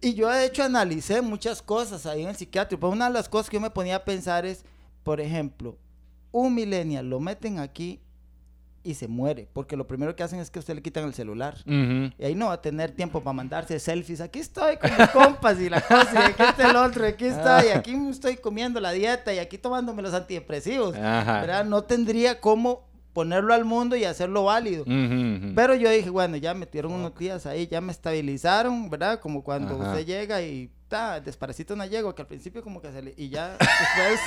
S1: y yo de hecho analicé muchas cosas ahí en el psiquiátrico. Pero una de las cosas que yo me ponía a pensar es, por ejemplo, un millennial lo meten aquí y se muere, porque lo primero que hacen es que a usted le quitan el celular. Y ahí no va a tener tiempo para mandarse selfies. Aquí estoy con mis compas y la cosa, y aquí está el otro, y aquí está, y aquí estoy comiendo la dieta, y aquí tomándome los antidepresivos.
S2: Ajá.
S1: ¿verdad? No tendría cómo ponerlo al mundo y hacerlo válido.
S2: Ujú, ujú.
S1: Pero yo dije, bueno, ya metieron unos días ahí, ya me estabilizaron, ¿verdad? Como cuando
S2: Ajá.
S1: usted llega y ta, desparasita una yegua, que al principio como que se le... Y ya *laughs* después,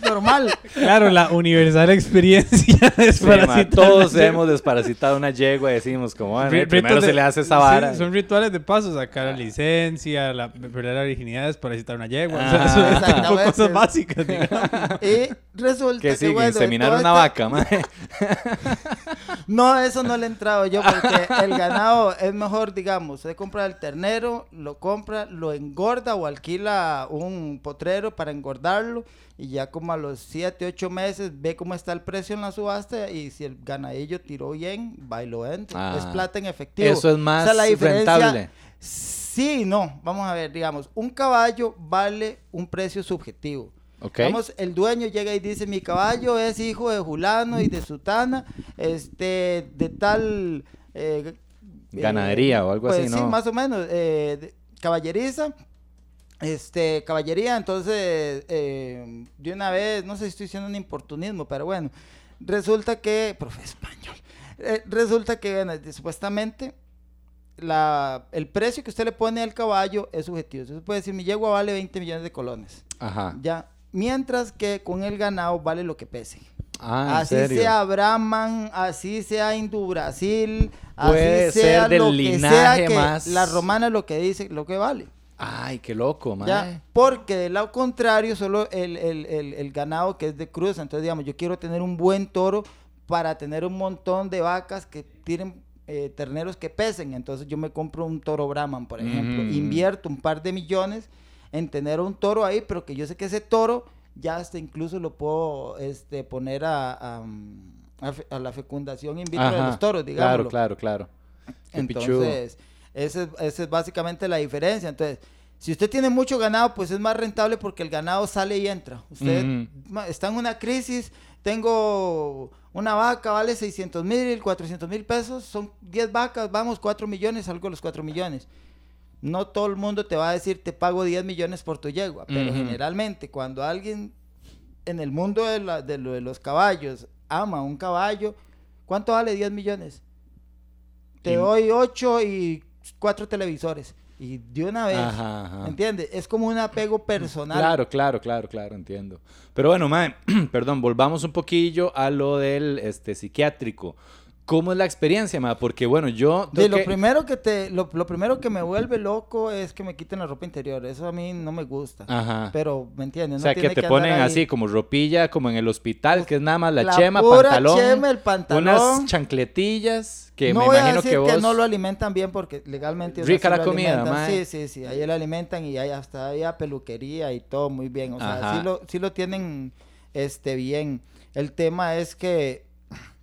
S1: *laughs* normal.
S3: Claro, la universal experiencia de *laughs*
S2: Sí, todos hemos desparasitado una yegua y decimos como, bueno,
S3: Ri-
S2: primero
S3: ritos
S2: se
S3: de-
S2: le hace esa
S3: sí,
S2: vara.
S3: son rituales de paso, sacar la licencia, la, perder la virginidad, desparasitar una yegua. o sea,
S2: Ah.
S3: eso es tipo
S1: Exactamente.
S3: cosas básicas, digamos.
S1: Y resulta
S2: que
S1: que,
S2: sigue,
S1: bueno,
S2: inseminar una
S1: esta-
S2: vaca. *laughs*
S1: No, eso no le he entrado yo porque el ganado es mejor, digamos, usted compra el ternero, lo compra, lo engorda o alquila un potrero para engordarlo y ya como a los 7, 8 meses ve cómo está el precio en la subasta y si el ganadillo tiró bien, va y lo.
S2: Ah,
S1: es plata en efectivo.
S2: Eso es más
S1: O sea, la diferencia-
S2: rentable.
S1: Sí, no. Vamos a ver, digamos, un caballo vale un precio subjetivo.
S2: Ok.
S1: Digamos, el dueño llega y dice, mi caballo es hijo de Julano y de Sutana, este, de tal... eh,
S2: Ganadería o algo
S1: pues
S2: así,
S1: Sí,
S2: ¿no?
S1: más o menos. eh, de- caballeriza, este, caballería, entonces, eh, de una vez, no sé si estoy diciendo un importunismo, pero bueno, resulta que, profe español, eh, resulta que, bueno, supuestamente, la, el precio que usted le pone al caballo es subjetivo. Usted puede decir, mi yegua vale 20 millones de colones.
S2: Ajá.
S1: Ya. Mientras que con el ganado vale lo que pese.
S2: Ah, ¿en
S1: así
S2: serio?
S1: sea Brahman, así sea Hindu Brasil,
S2: Puede
S1: así sea
S2: ser del
S1: lo que sea que
S2: más-
S1: la romana lo que dice, lo que vale.
S2: Ay, qué loco.
S1: ¿ya? Porque del lado contrario, solo el, el- el- el ganado que es de cruz, entonces digamos, yo quiero tener un buen toro para tener un montón de vacas que tienen eh, terneros que pesen, entonces yo me compro un toro Brahman, por ejemplo,
S2: Ujú.
S1: invierto un par de millones en tener un toro ahí, pero que yo sé que ese toro ya hasta incluso lo puedo este, poner a, a, mm, a fe- a la fecundación in vitro de los toros, digamos.
S2: Claro, claro, claro. Qué.
S1: Entonces, esa es, es básicamente la diferencia. Entonces, si usted tiene mucho ganado, pues es más rentable porque el ganado sale y entra. Usted está en una crisis, tengo una vaca, vale 600 mil, 400 mil pesos, son 10 vacas, vamos, 4 millones, salgo los 4 millones. No todo el mundo te va a decir, te pago 10 millones por tu yegua, pero generalmente cuando alguien en el mundo de, la- de lo de los caballos ama un caballo, ¿cuánto vale 10 millones? Te doy 8 y 4 televisores. Y de una vez,
S2: Ajá, ajá.
S1: ¿entiendes? Es como un apego personal.
S2: Claro, claro, claro, claro, entiendo. Pero bueno, mae, *clears throat* perdón, volvamos un poquillo a lo del este, psiquiátrico. ¿Cómo es la experiencia, mae? Porque bueno, yo...
S1: De lo
S2: que-
S1: primero que te, lo, lo primero que me vuelve loco es que me quiten la ropa interior. Eso a mí no me gusta.
S2: Ajá.
S1: Pero, ¿me entiendes?
S2: o sea, que te ponen así como ropilla, como en el hospital, que es nada más la,
S1: La
S2: chema,
S1: pura
S2: pantalón,
S1: chema, el pantalón.
S2: unas chancletillas, que
S1: no
S2: me
S1: voy a
S2: imagino
S1: decir
S2: que vos...
S1: no lo alimentan bien porque legalmente
S2: Rica la comida, mae.
S1: Sí, sí, sí, ahí lo alimentan y hay hasta había peluquería y todo muy bien, o sea,
S2: Ajá.
S1: sí lo, sí lo tienen este bien. El tema es que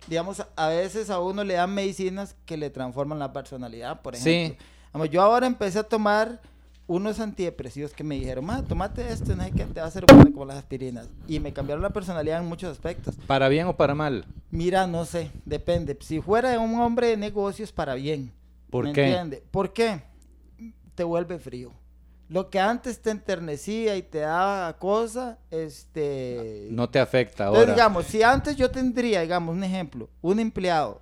S1: digamos a veces a uno le dan medicinas que le transforman la personalidad, por
S2: Sí.
S1: ejemplo. Digamos, yo ahora empecé a tomar unos antidepresivos que me dijeron, "Ma, tomate esto, no sé qué, te va a hacer bueno como las aspirinas." Y me cambiaron la personalidad en muchos aspectos.
S2: ¿Para bien o para mal?
S1: Mira, no sé, depende. Si fuera un hombre de negocios, para bien.
S2: ¿Por
S1: ¿Me
S2: qué?
S1: entiende? ¿Por qué? Te vuelve frío. Lo que antes te enternecía y te daba cosa, este...
S2: No te afecta
S1: Entonces,
S2: ahora.
S1: digamos, si antes yo tendría, digamos, un ejemplo, un empleado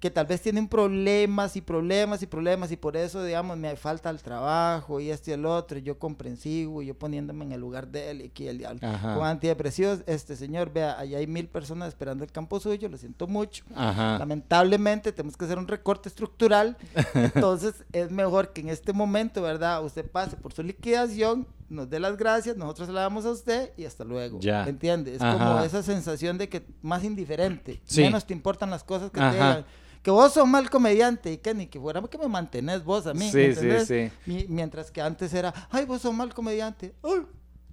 S1: que tal vez tienen problemas y problemas y problemas y por eso, digamos, me falta el trabajo y este y el otro, y yo comprensivo, y yo poniéndome en el lugar de él y aquí el diablo. Con antidepresivos, este señor, vea, allá hay mil personas esperando el campo suyo, lo siento mucho.
S2: Ajá.
S1: Lamentablemente tenemos que hacer un recorte estructural, *laughs* entonces es mejor que en este momento, ¿verdad? Usted pase por su liquidación, nos dé las gracias, nosotros se la damos a usted y hasta luego.
S2: Ya.
S1: ¿Me entiende? Es
S2: Ajá.
S1: como esa sensación de que más indiferente,
S2: Sí.
S1: menos te importan las cosas que
S2: Ajá.
S1: te digan. Que vos sos mal comediante y que ni que fuera que me mantenés vos a mí.
S2: Sí,
S1: ¿me
S2: sí, sí.
S1: Mi- mientras que antes era, ay, vos sos mal comediante. Ay,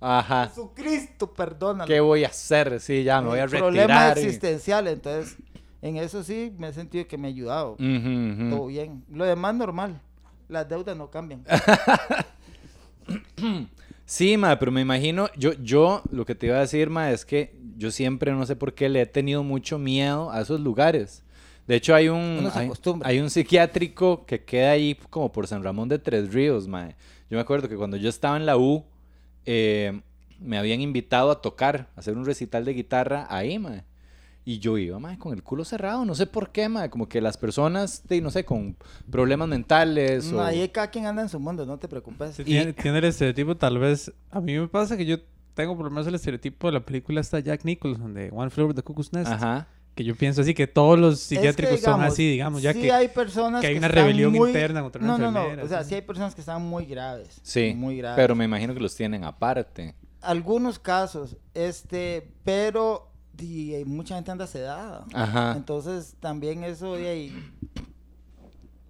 S2: Ajá.
S1: Jesucristo, perdónalo.
S2: ¿Qué voy a hacer? Sí, ya me voy a retirar. y-
S1: existenciales, entonces en eso sí me he sentido que me ha ayudado. Todo bien. Lo demás normal. Las deudas no cambian. *laughs*
S2: Sí, ma, pero me imagino, yo, yo lo que te iba a decir, ma, es que yo siempre, no sé por qué, le he tenido mucho miedo a esos lugares. De hecho, hay un, hay, un psiquiátrico que queda ahí como por San Ramón de Tres Ríos, ma. Yo me acuerdo que cuando yo estaba en la U, eh, me habían invitado a tocar, a hacer un recital de guitarra ahí, ma. Y yo iba, ma, con el culo cerrado, no sé por qué, ma. Como que las personas, de, no sé, con problemas mentales
S1: No,
S2: o...
S1: ahí cada quien anda en su mundo, no te preocupes.
S3: Sí, Tiene, tiene el estereotipo, tal vez. A mí me pasa que yo tengo por lo menos el estereotipo de la película esta Jack Nicholson de One Floor of the Cuckoo's Nest.
S2: Ajá.
S3: Que yo pienso así, que todos los
S1: Es que,
S3: psiquiátricos son así, digamos, ya
S1: sí
S3: que.
S1: hay personas
S3: que hay una
S1: están
S3: rebelión
S1: muy-
S3: interna contra una
S1: No, no, no.
S3: enfermera,
S1: O sea,
S3: sí.
S1: sí hay personas que están muy graves.
S2: Sí,
S1: Muy graves.
S2: pero me imagino que los tienen aparte.
S1: Algunos casos, este, pero y mucha gente anda sedada.
S2: Ajá.
S1: Entonces también eso de ahí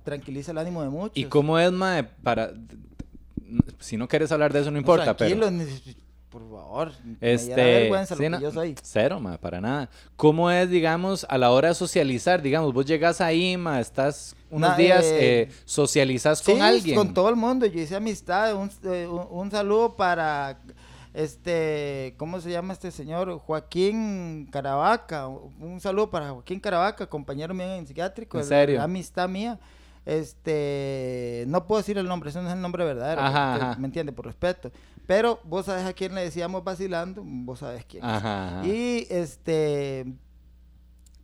S1: tranquiliza el ánimo de muchos.
S2: ¿Y cómo es, mae, para... Si no quieres hablar de eso, no
S1: No,
S2: importa,
S1: tranquilo,
S2: pero...
S1: ni- por favor.
S2: Este,
S1: me vergüenza
S2: sí,
S1: lo
S2: no,
S1: que yo soy.
S2: Cero, ma, para nada. ¿Cómo es, digamos, a la hora de socializar? Digamos, vos llegas ahí, ma, estás unos días,
S1: eh,
S2: eh, socializas
S1: Sí,
S2: con alguien.
S1: con todo el mundo. Yo hice amistad. Un, eh, un- un saludo para este, ¿cómo se llama este señor? Joaquín Caravaca. Un saludo para Joaquín Caravaca, compañero mío en psiquiátrico.
S2: ¿En serio?
S1: Amistad mía. Este, no puedo decir el nombre, ese no es el nombre verdadero.
S2: Ajá.
S1: ¿Me entiende? Por respeto. Pero vos sabes a quién le decíamos vacilando, vos sabes quién. es.
S2: Ajá, ajá.
S1: Y este,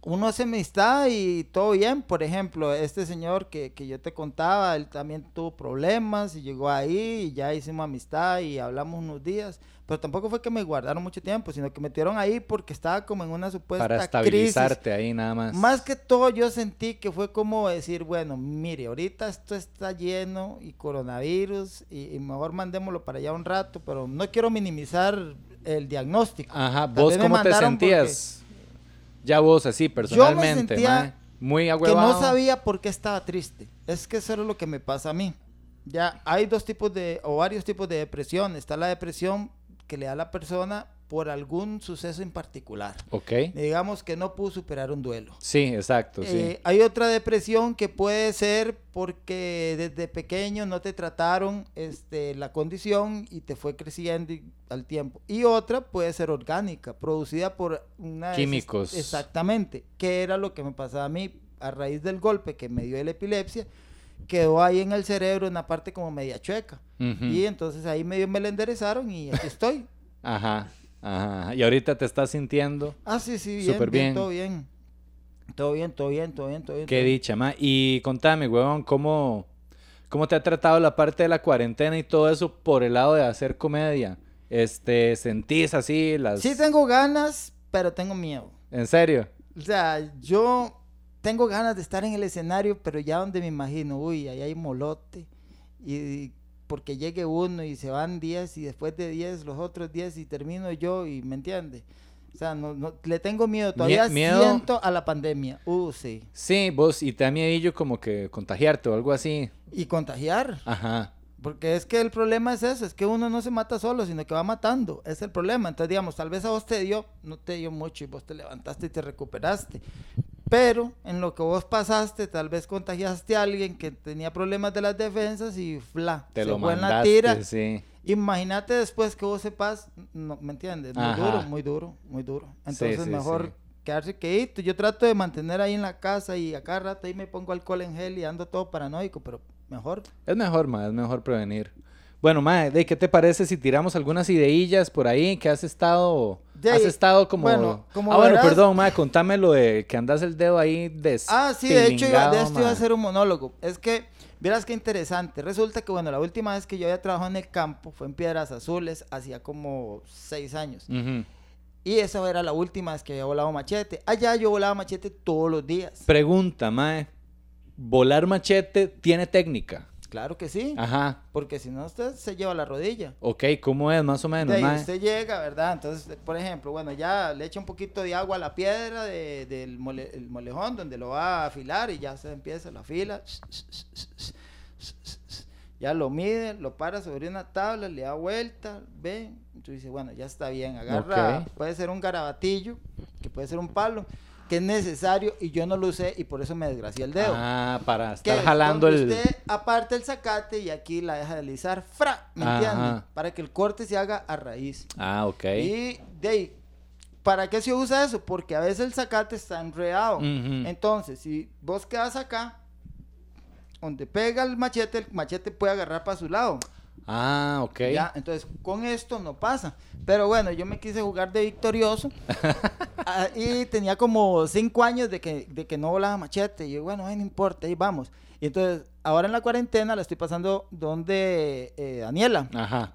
S1: uno hace amistad y todo bien. Por ejemplo, este señor que, que yo te contaba, él también tuvo problemas y llegó ahí y ya hicimos amistad y hablamos unos días. Pero tampoco fue que me guardaron mucho tiempo, sino que me metieron ahí porque estaba como en una supuesta
S2: Para
S1: crisis.
S2: estabilizarte ahí nada más.
S1: Más que todo yo sentí que fue como decir, bueno, mire, ahorita esto está lleno y coronavirus y, y mejor mandémoslo para allá un rato, pero no quiero minimizar el diagnóstico.
S2: Ajá,
S1: Tal
S2: ¿vos
S1: me
S2: cómo te
S1: porque-
S2: sentías? Ya vos así, personalmente,
S1: sentía
S2: mae. Muy
S1: que
S2: agüevado.
S1: no sabía por qué estaba triste. Es que eso era lo que me pasa a mí. Ya hay dos tipos de, o varios tipos de depresión. Está la depresión que le da a la persona por algún suceso en particular.
S2: Ok.
S1: Digamos que no pudo superar un duelo.
S2: Sí, exacto, sí.
S1: Eh, hay otra depresión que puede ser porque desde pequeño no te trataron este, la condición y te fue creciendo al tiempo. Y otra puede ser orgánica, producida por una...
S2: Químicos.
S1: Exactamente, que era lo que me pasaba a mí a raíz del golpe que me dio la epilepsia, quedó ahí en el cerebro una parte como media chueca. Y entonces ahí medio me la enderezaron y aquí estoy. *laughs*
S2: Ajá, ajá. Y ahorita te estás sintiendo.
S1: Ah, sí, sí, bien,
S2: Súper
S1: bien,
S2: bien.
S1: todo bien. Todo bien, todo bien, todo bien, todo bien.
S2: Qué
S1: todo bien.
S2: dicha, ma. Y contame, huevón, ¿cómo, ¿cómo te ha tratado la parte de la cuarentena y todo eso por el lado de hacer comedia? Este, ¿sentís así las...
S1: Sí tengo ganas, pero tengo miedo.
S2: ¿En serio?
S1: O sea, yo tengo ganas de estar en el escenario, pero ya donde me imagino, uy, ahí hay molote. Y porque llegue uno y se van 10 y después de 10 los otros 10 y termino yo y me entiende. O sea, no, no- le tengo miedo, todavía
S2: miedo-
S1: siento a la pandemia. Uh, sí.
S2: Sí, vos, y te da miedillo como que contagiarte o algo así.
S1: Y contagiar.
S2: Ajá.
S1: Porque es que el problema es eso, es que uno no se mata solo, sino que va matando. Es el problema. Entonces, digamos, tal vez a vos te dio, no te dio mucho y vos te levantaste y te recuperaste. Pero en lo que vos pasaste, tal vez contagiaste a alguien que tenía problemas de las defensas y fla,
S2: Te
S1: se
S2: lo
S1: fue en
S2: mandaste,
S1: la tira.
S2: sí.
S1: Imagínate después que vos sepas, no, ¿me entiendes? Muy
S2: Ajá.
S1: duro, muy duro, muy duro. Entonces
S2: sí,
S1: mejor quedarse quedito. Yo trato de mantener ahí en la casa y a cada rato ahí me pongo alcohol en gel y ando todo paranoico, pero mejor.
S2: Es mejor, ma, es mejor prevenir. Bueno, ma, ¿de qué te parece si tiramos algunas ideillas por ahí que has estado...
S1: De
S2: has estado como...
S1: bueno, como
S2: ah, bueno, perdón, ma, contame lo de que andas el dedo ahí de
S1: Ah, sí, de hecho, iba, de esto iba a
S2: ma.
S1: ser un monólogo. Es que, verás qué interesante. Resulta que, bueno, la última vez que yo había trabajado en el campo fue en Piedras Azules, hacía como seis años. Y esa era la última vez que había volado machete. Allá yo volaba machete todos los días.
S2: Pregunta, mae. ¿Volar machete tiene técnica?
S1: Claro que sí.
S2: Ajá.
S1: Porque si no, usted se lleva la rodilla.
S2: Ok, ¿cómo es más o menos, mae?
S1: usted llega, ¿verdad? Entonces, por ejemplo, bueno, ya le echa un poquito de agua a la piedra de- del mole- el molejón donde lo va a afilar y ya se empieza la fila. Ya lo mide, lo para sobre una tabla, le da vuelta, ve. Entonces dice, bueno, ya está bien, agarra, puede ser un garabatillo, que puede ser un palo, que es necesario y yo no lo usé y por eso me desgracié el dedo.
S2: Ah, para
S1: Que
S2: estar jalando el...
S1: Usted aparte el zacate y aquí la deja deslizar, fra, ¿me entiende? Para que el corte se haga a raíz.
S2: Ah, ok.
S1: Y de ahí, ¿para qué se usa eso? Porque a veces el zacate está enredado. Entonces, si vos quedas acá, donde pega el machete, el machete puede agarrar para su lado.
S2: Ah, ok.
S1: ¿ya? Entonces, con esto no pasa. Pero bueno, yo me quise jugar de victorioso. *laughs* ah, y tenía como cinco años de que, de que no volaba machete. Y yo, bueno, ay, no importa, ahí vamos. Y entonces, ahora en la cuarentena la estoy pasando donde eh, Daniela.
S2: Ajá.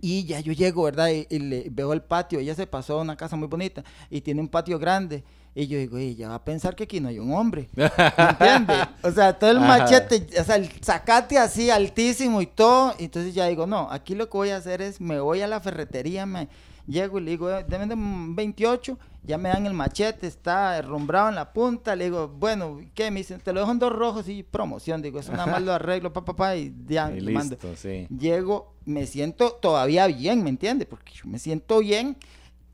S1: Y ya yo llego, ¿verdad? Y, y le veo el patio. Ella se pasó a una casa muy bonita y tiene un patio grande. Y yo digo, ella va a pensar que aquí no hay un hombre. *laughs* ¿Me entiendes? O sea, todo el
S2: Ajá.
S1: machete, o sea, el zacate así altísimo y todo. Y entonces ya digo, no, aquí lo que voy a hacer es, me voy a la ferretería, me llego y le digo, "Eh, deme un 28 ya me dan el machete, está herrumbrado en la punta, le digo, bueno, ¿qué? Me dicen, te lo dejo en dos rojos y promoción, digo, eso nada más lo *laughs* arreglo, papá, papá, y ya,
S2: Y
S1: mando.
S2: listo, sí.
S1: Llego, me siento todavía bien, ¿me entiendes? Porque yo me siento bien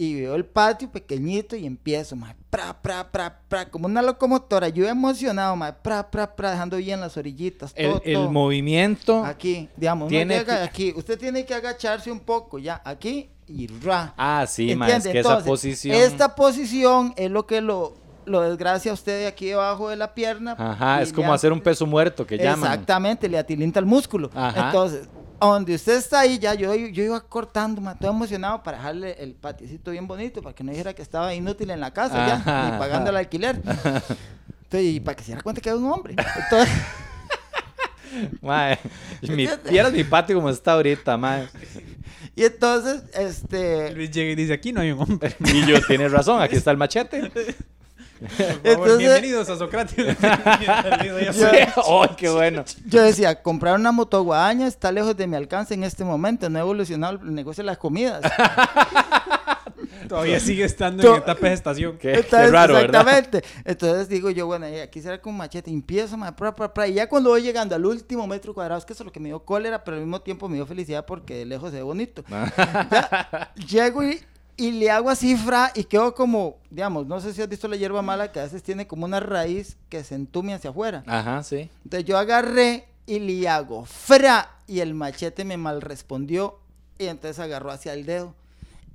S1: y veo el patio pequeñito y empiezo, mae, pra, pra, pra, pra, como una locomotora. Yo emocionado, mae, pra, pra, pra, dejando bien las orillitas.
S2: El,
S1: todo,
S2: el
S1: todo.
S2: movimiento.
S1: Aquí, digamos,
S2: tiene
S1: llega
S2: que-
S1: aquí. Usted tiene que agacharse un poco, ya, aquí y ra.
S2: Ah, sí,
S1: ¿Entiende?
S2: es que esa
S1: Entonces,
S2: posición.
S1: Esta posición es lo que lo, lo desgracia a usted de aquí debajo de la pierna.
S2: Ajá, es como hacer un peso muerto que llaman.
S1: Exactamente, le atilinta el músculo.
S2: Ajá.
S1: Entonces, donde usted está ahí, ya yo, yo iba cortando, ma, todo emocionado para dejarle el patiecito bien bonito, para que no dijera que estaba inútil en la casa
S2: Ajá,
S1: ya, ni pagando el alquiler. Entonces, y para que se diera cuenta que era un hombre. Entonces, *laughs*
S2: Mae, *laughs* mi, vieras mi patio como está ahorita, mae.
S1: y entonces, este...
S3: Luis llega y dice, aquí no hay un hombre. *laughs*
S2: Y yo, tienes razón, aquí está el machete.
S3: Por favor,
S1: Entonces-
S3: bienvenidos a Socrates. *laughs* *laughs* *laughs*
S2: ¡Ay, qué bueno!
S1: Yo decía, comprar una motoguadaña está lejos de mi alcance en este momento. No ha evolucionado el negocio de las comidas.
S3: Todavía sigue estando en etapa de gestación.
S2: Qué, qué
S1: Entonces,
S2: raro, ¿verdad?
S1: exactamente. Entonces digo yo, bueno, y aquí será con machete, empiezo, ma, pra, pra, pra, y ya cuando voy llegando al último metro cuadrado, es que eso es lo que me dio cólera, pero al mismo tiempo me dio felicidad porque de lejos se ve bonito. Ya, llego y, y le hago así, fra, y quedo como, digamos, no sé si has visto la hierba mala que a veces tiene como una raíz que se entume hacia afuera.
S2: Ajá, sí.
S1: Entonces yo agarré y le hago, fra, y el machete me mal respondió, y entonces agarró hacia el dedo.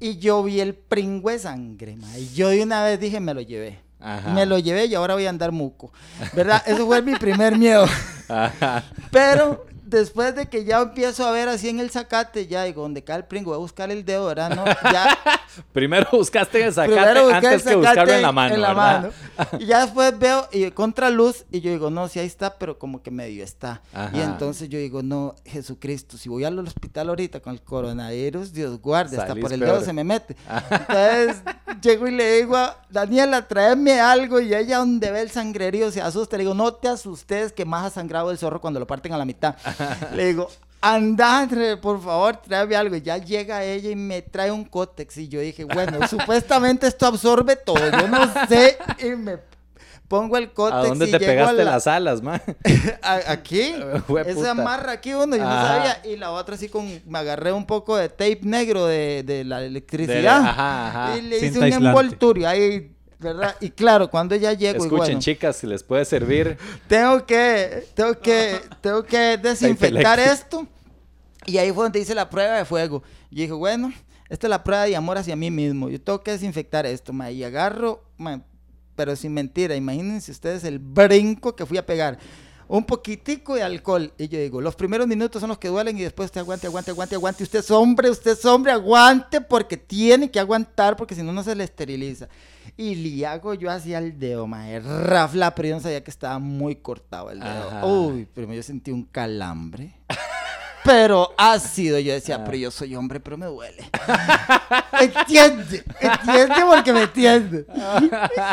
S1: Y yo vi el pringo de sangre, ma, y yo de una vez dije, me lo llevé.
S2: Ajá.
S1: Me lo llevé y ahora voy a andar muco. ¿Verdad? Eso fue mi primer miedo. *laughs*
S2: Ajá.
S1: Pero después de que ya empiezo a ver así en el zacate, ya digo, donde cae el pringo, voy a buscar el dedo, ¿verdad? No, ya. *laughs*
S2: Primero buscaste el zacate antes
S1: el
S2: que buscarlo en la mano,
S1: en la
S2: ¿verdad?
S1: mano. Y ya después veo y contra luz y yo digo, no, sí ahí está, pero como que medio está.
S2: Ajá.
S1: Y entonces yo digo, no, Jesucristo, si voy al hospital ahorita con el coronavirus, Dios guarde, hasta por el
S2: peor.
S1: dedo se me mete. Entonces llego y le digo a Daniela, tráeme algo y ella donde ve el sangrerío se asusta. Le digo, no te asustes que más ha sangrado el zorro cuando lo parten a la mitad. *laughs* Le digo, anda, por favor, tráeme algo. Y ya llega ella y me trae un cótex. Y yo dije, bueno, *laughs* supuestamente esto absorbe todo. Yo no sé. Y me pongo el cótex.
S2: ¿A dónde
S1: y
S2: te
S1: llego a
S2: pegaste
S1: la-
S2: las alas, man? *laughs*
S1: aquí. Esa amarra aquí uno, yo no sabía. Y la otra así con, me agarré un poco de tape negro de, de la
S2: De-
S1: electricidad.
S2: ajá, ajá.
S1: Y le hice un
S3: aislante.
S1: envoltorio ahí, ¿verdad? Y claro, cuando ya llego,
S2: Escuchen,
S1: bueno,
S2: chicas, si les puede servir.
S1: tengo que, tengo que, tengo que *laughs* desinfectar esto. Y ahí fue donde hice la prueba de fuego. Y dije, bueno, esta es la prueba de amor hacia mí mismo. Yo tengo que desinfectar esto, ma. Y agarro, ma, pero sin mentira, imagínense ustedes el brinco que fui a pegar. Un poquitico de alcohol. Y yo digo, los primeros minutos son los que duelen y después te aguante, aguante, aguante, aguante. Usted es hombre, usted es hombre, aguante porque tiene que aguantar porque si no, no se le esteriliza. Y le hago yo hacia el dedo, mae, rafla, pero yo no sabía que estaba muy cortado el dedo.
S2: Ajá.
S1: Uy, pero yo sentí un calambre. *laughs* Pero ácido, yo decía,
S2: Ah.
S1: pero yo soy hombre, pero me duele. *laughs* entiende, entiende porque me entiende.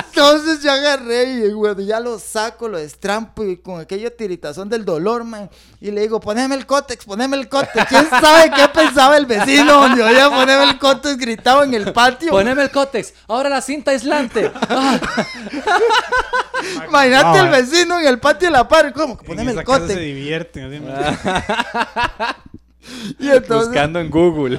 S1: Entonces yo agarré y bueno, ya lo saco, lo destrampo y con aquella tiritazón del dolor, man. Y le digo, poneme el cótex, poneme el cótex. ¿Quién sabe qué pensaba el vecino donde oía ponerme el cótex gritado en el patio?
S2: Poneme el cótex, ahora la cinta aislante. Ah,
S1: Imagínate
S3: No,
S1: el
S3: eh.
S1: vecino en el patio de la par, ¿cómo? que
S3: En
S1: Poneme
S3: esa
S1: el
S3: casa se
S1: cótex.
S3: divierten. *laughs*
S1: Y entonces,
S2: buscando en Google.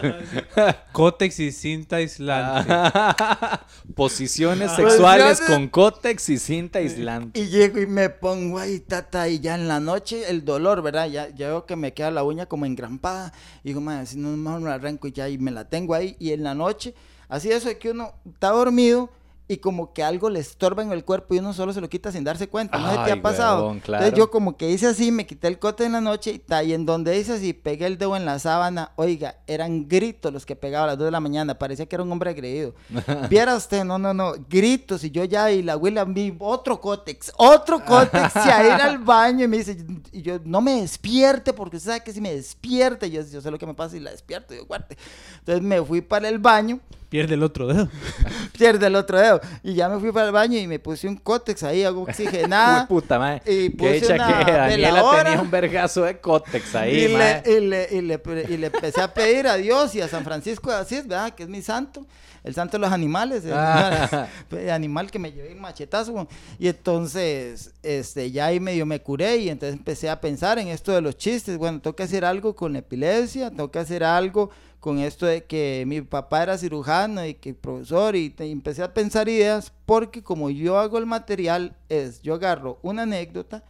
S3: Cótex y cinta aislante. *laughs*
S2: Posiciones
S1: Ah.
S2: sexuales
S1: Posiciones-
S2: con cótex y cinta aislante.
S1: Y llego y me pongo ahí, tata, y ya en la noche el dolor, ¿verdad? Ya, ya veo que me queda la uña como engrampada. Y digo, madre, si no, mejor me la arranco y ya, y me la tengo ahí. Y en la noche, así eso de que uno está dormido y como que algo le estorba en el cuerpo y uno solo se lo quita sin darse cuenta. ¿No se te ha pasado?
S2: huevón, claro.
S1: Entonces yo como que hice así, me quité el cote en la noche y, ta, y en donde hice así, pegué el dedo en la sábana. Oiga, eran gritos los que pegaba a las 2 de la mañana. Parecía que era un hombre agredido. *laughs* Viera usted, no, no, no, gritos y yo ya y la abuela vi otro cótex, otro cótex y a ir al baño y me dice, y yo no me despierte porque usted sabe que si me despierte, yo, yo sé lo que me pasa y la despierto, yo guarte. Entonces me fui para el baño
S3: Pierde el otro dedo. *laughs*
S1: pierde el otro dedo. Y ya me fui para el baño y me puse un cótex ahí, algo oxigenada. *laughs*
S2: Puta, mae.
S1: y
S2: Qué
S1: puse
S2: dicha
S1: una
S2: que Daniela
S1: veladora.
S2: tenía un vergazo de cótex *laughs* ahí,
S1: y, le, y, le, y, le, y le empecé a pedir a Dios y a San Francisco de Asís, ¿verdad? Que es mi santo. El santo de los animales. El
S2: Ah.
S1: animal que me llevé en machetazo. Y entonces, este, ya ahí medio me curé y entonces empecé a pensar en esto de los chistes. Bueno, tengo que hacer algo con la epilepsia, tengo que hacer algo con esto de que mi papá era cirujano y que profesor y, te- y empecé a pensar ideas porque como yo hago el material es, yo agarro una anécdota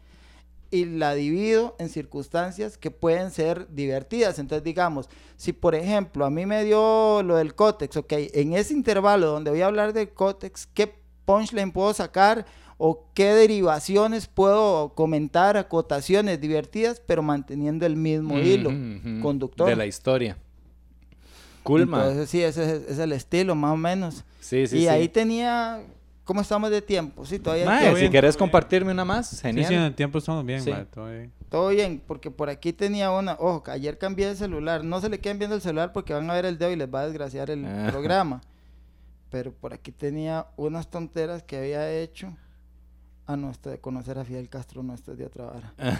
S1: y la divido en circunstancias que pueden ser divertidas. Entonces, digamos, si por ejemplo a mí me dio lo del cótex, ok, en ese intervalo donde voy a hablar del cótex, ¿qué punchline puedo sacar? ¿O qué derivaciones puedo comentar, acotaciones divertidas, pero manteniendo el mismo hilo conductor?
S2: De la historia.
S1: Entonces, sí, ese es, es el estilo, más o menos.
S2: Sí, sí,
S1: y
S2: sí.
S1: ahí tenía, ¿cómo estamos de tiempo? Sí, todavía
S2: Mae, si
S3: bien, bien.
S2: compartirme una más,
S3: Sí,
S2: genial.
S3: sí, en el tiempo estamos bien,
S2: Sí.
S3: mae, todo bien.
S1: Todo bien, porque por aquí tenía una. Ojo, ayer cambié el celular. No se le queden viendo el celular porque van a ver el dedo y les va a desgraciar el
S2: Ah.
S1: programa. Pero por aquí tenía unas tonteras que había hecho. Ah, no, este de conocer a Fidel Castro, no, es de otra vara.
S2: Ah,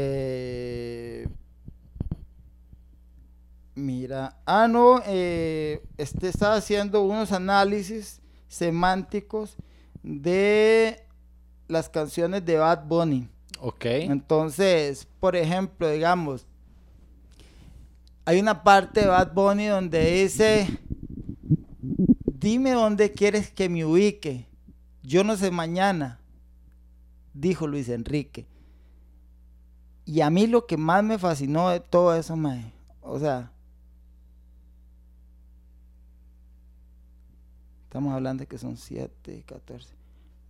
S1: Este. Mira. Ah, no, eh, este estaba haciendo unos análisis semánticos de las canciones de Bad Bunny.
S2: ok.
S1: Entonces, por ejemplo, digamos, hay una parte de Bad Bunny donde dice, dime dónde quieres que me ubique. Yo no sé mañana, dijo Luis Enrique. Y a mí lo que más me fascinó de todo eso, mae, o sea, estamos hablando de que son 7, 14.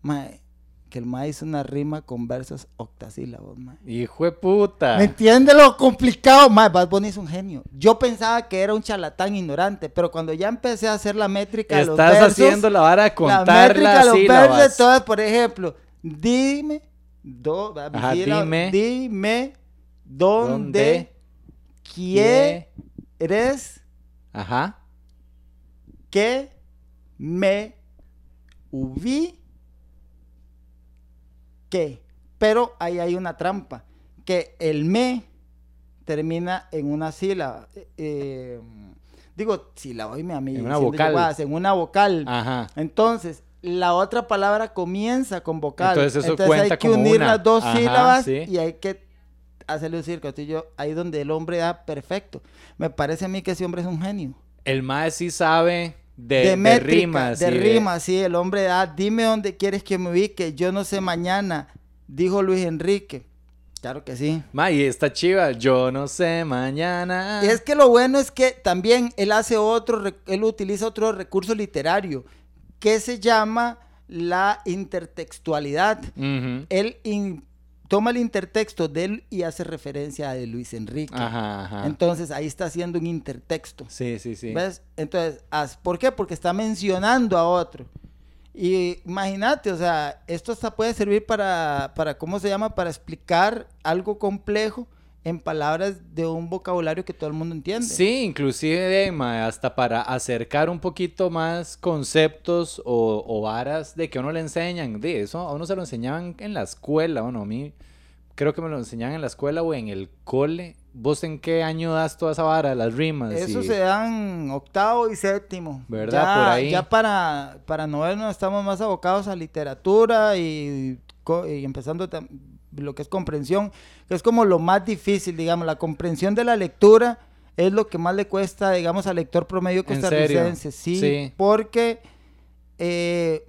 S1: Mae, que el mae hizo una rima con versos octasílabos, mae.
S2: Hijo de puta.
S1: ¿Me entiende lo complicado? Mae, Bad Bunny es un genio. Yo pensaba que era un charlatán ignorante, pero cuando ya empecé a hacer la métrica de los
S2: Estás
S1: versos,
S2: haciendo la vara de
S1: la
S2: contar
S1: métrica de los
S2: sílabas.
S1: versos, todas, por ejemplo, dime, do,
S2: Ajá,
S1: sílaba,
S2: dime.
S1: dime dónde
S2: ¿Dónde?
S1: quieres
S2: Ajá.
S1: que me ubique. Pero ahí hay una trampa, que el me termina en una sílaba. Eh, eh, digo, sílaba, oíme a mí.
S2: En una vocal.
S1: en una vocal.
S2: Ajá.
S1: Entonces, la otra palabra comienza con vocal.
S2: Entonces, eso cuenta
S1: hay que
S2: como
S1: unir
S2: una.
S1: las dos
S2: Ajá,
S1: sílabas
S2: sí.
S1: y hay que hacerle un círculo. Entonces, yo, ahí donde el hombre da perfecto. Me parece a mí que ese hombre es un genio.
S2: El mae sí sabe de, de
S1: métrica,
S2: rimas.
S1: De rimas, sí, el hombre da, dime dónde quieres que me ubique, yo no sé mañana, dijo Luis Enrique. Claro que sí.
S2: Mae, y esta chiva, yo no sé mañana.
S1: Y es que lo bueno es que también él hace otro, él utiliza otro recurso literario que se llama la intertextualidad. Él in- toma el intertexto de él y hace referencia a de Luis Enrique.
S2: Ajá, ajá.
S1: Entonces ahí está haciendo un intertexto.
S2: sí, sí, sí.
S1: ¿Ves? Entonces, ¿por qué? Porque está mencionando a otro. Y imagínate, o sea, esto hasta puede servir para, para, ¿cómo se llama? Para explicar algo complejo en palabras de un vocabulario que todo el mundo entiende.
S2: Sí, inclusive mae, hasta para acercar un poquito más conceptos o, o varas de que uno le enseñan. De eso a uno se lo enseñaban en la escuela, bueno, a mí creo que me lo enseñaban en la escuela o en el cole. ¿Vos en qué año das toda esa vara, las rimas?
S1: Eso
S2: y-
S1: se dan octavo y séptimo.
S2: ¿Verdad?
S1: Ya,
S2: Por ahí.
S1: Ya para, para noveno estamos más abocados a literatura y, y empezando lo que es comprensión, que es como lo más difícil, digamos, la comprensión de la lectura es lo que más le cuesta, digamos, al lector promedio costarricense. Sí,
S2: Sí.
S1: porque eh,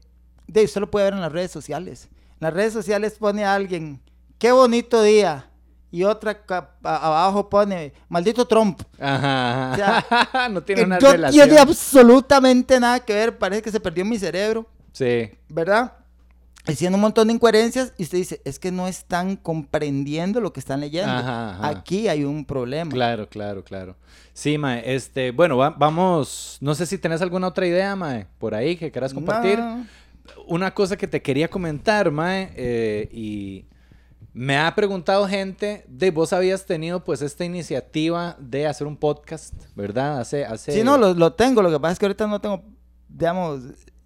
S1: de, usted lo puede ver en las redes sociales. En las redes sociales pone a alguien, qué bonito día. Y otra abajo pone, maldito Trump.
S2: Ajá,
S1: O sea, *laughs*
S2: no tiene
S1: que
S2: una
S1: no
S2: relación.
S1: tiene absolutamente nada que ver, parece que se perdió en mi cerebro,
S2: Sí,
S1: ¿verdad? Diciendo un montón de incoherencias y usted dice, es que no están comprendiendo lo que están leyendo.
S2: Ajá, ajá.
S1: Aquí hay un problema.
S2: claro, claro, claro. Sí, mae, este, bueno, va- vamos, no sé si tenés alguna otra idea, mae, por ahí que quieras compartir.
S1: No,
S2: Una cosa que te quería comentar, mae, eh, y Me ha preguntado gente de vos habías tenido pues esta iniciativa de hacer un podcast, ¿verdad? Hace, hace...
S1: Sí, no, lo, lo tengo. Lo que pasa es que ahorita no tengo, digamos,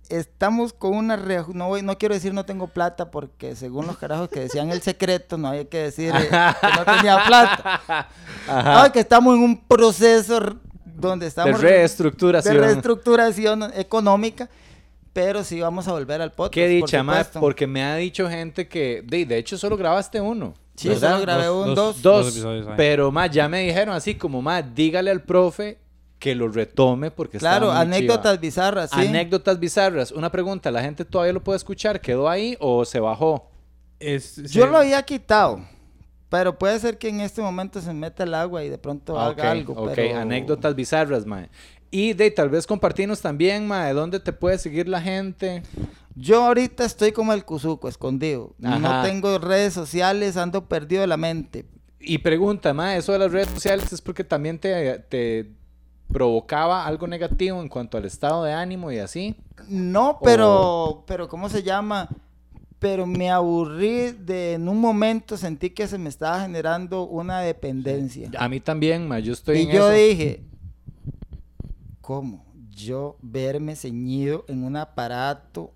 S1: estamos con una... No, voy- no quiero decir no tengo plata porque según los carajos que decían el secreto, no había que decir eh, que no tenía plata. *laughs*
S2: Ajá.
S1: No, que estamos en un proceso donde
S2: de
S1: estamos...
S2: reestructuración.
S1: de reestructuración económica, pero sí vamos a volver al podcast.
S2: Qué
S1: por
S2: dicha, más, porque me ha dicho gente que, de, de hecho, solo grabaste uno.
S1: Sí,
S2: ¿verdad?
S1: solo grabé
S3: Dos-
S1: un
S3: dos-
S1: dos.
S2: Dos,
S3: episodios, ajá.
S2: pero más, ya me dijeron así como, más, dígale al profe que lo retome porque está
S1: Claro,
S2: muy
S1: anécdotas
S2: chiva.
S1: bizarras, sí.
S2: Anécdotas bizarras. Una pregunta, ¿la gente todavía lo puede escuchar? ¿Quedó ahí o se bajó?
S3: Es-
S1: Yo
S3: se-
S1: lo había quitado, pero puede ser que en este momento se meta el agua y de pronto
S2: Ah,
S1: haga algo.
S2: ok,
S1: pero-
S2: anécdotas bizarras, mae. Y de tal vez compartirnos también, mae, dónde te puede seguir la gente.
S1: Yo ahorita estoy como el cuzuco, escondido.
S2: Ajá.
S1: No tengo redes sociales, ando perdido de la mente.
S2: Y pregunta, mae, eso de las redes sociales es porque también te, te provocaba algo negativo en cuanto al estado de ánimo y así.
S1: No, pero, pero ¿cómo se llama? Pero me aburrí de, en un momento sentí que se me estaba generando una dependencia.
S2: A mí también, mae, yo estoy
S1: Y
S2: en
S1: yo
S2: eso.
S1: dije, ¿cómo? Yo verme ceñido en un aparato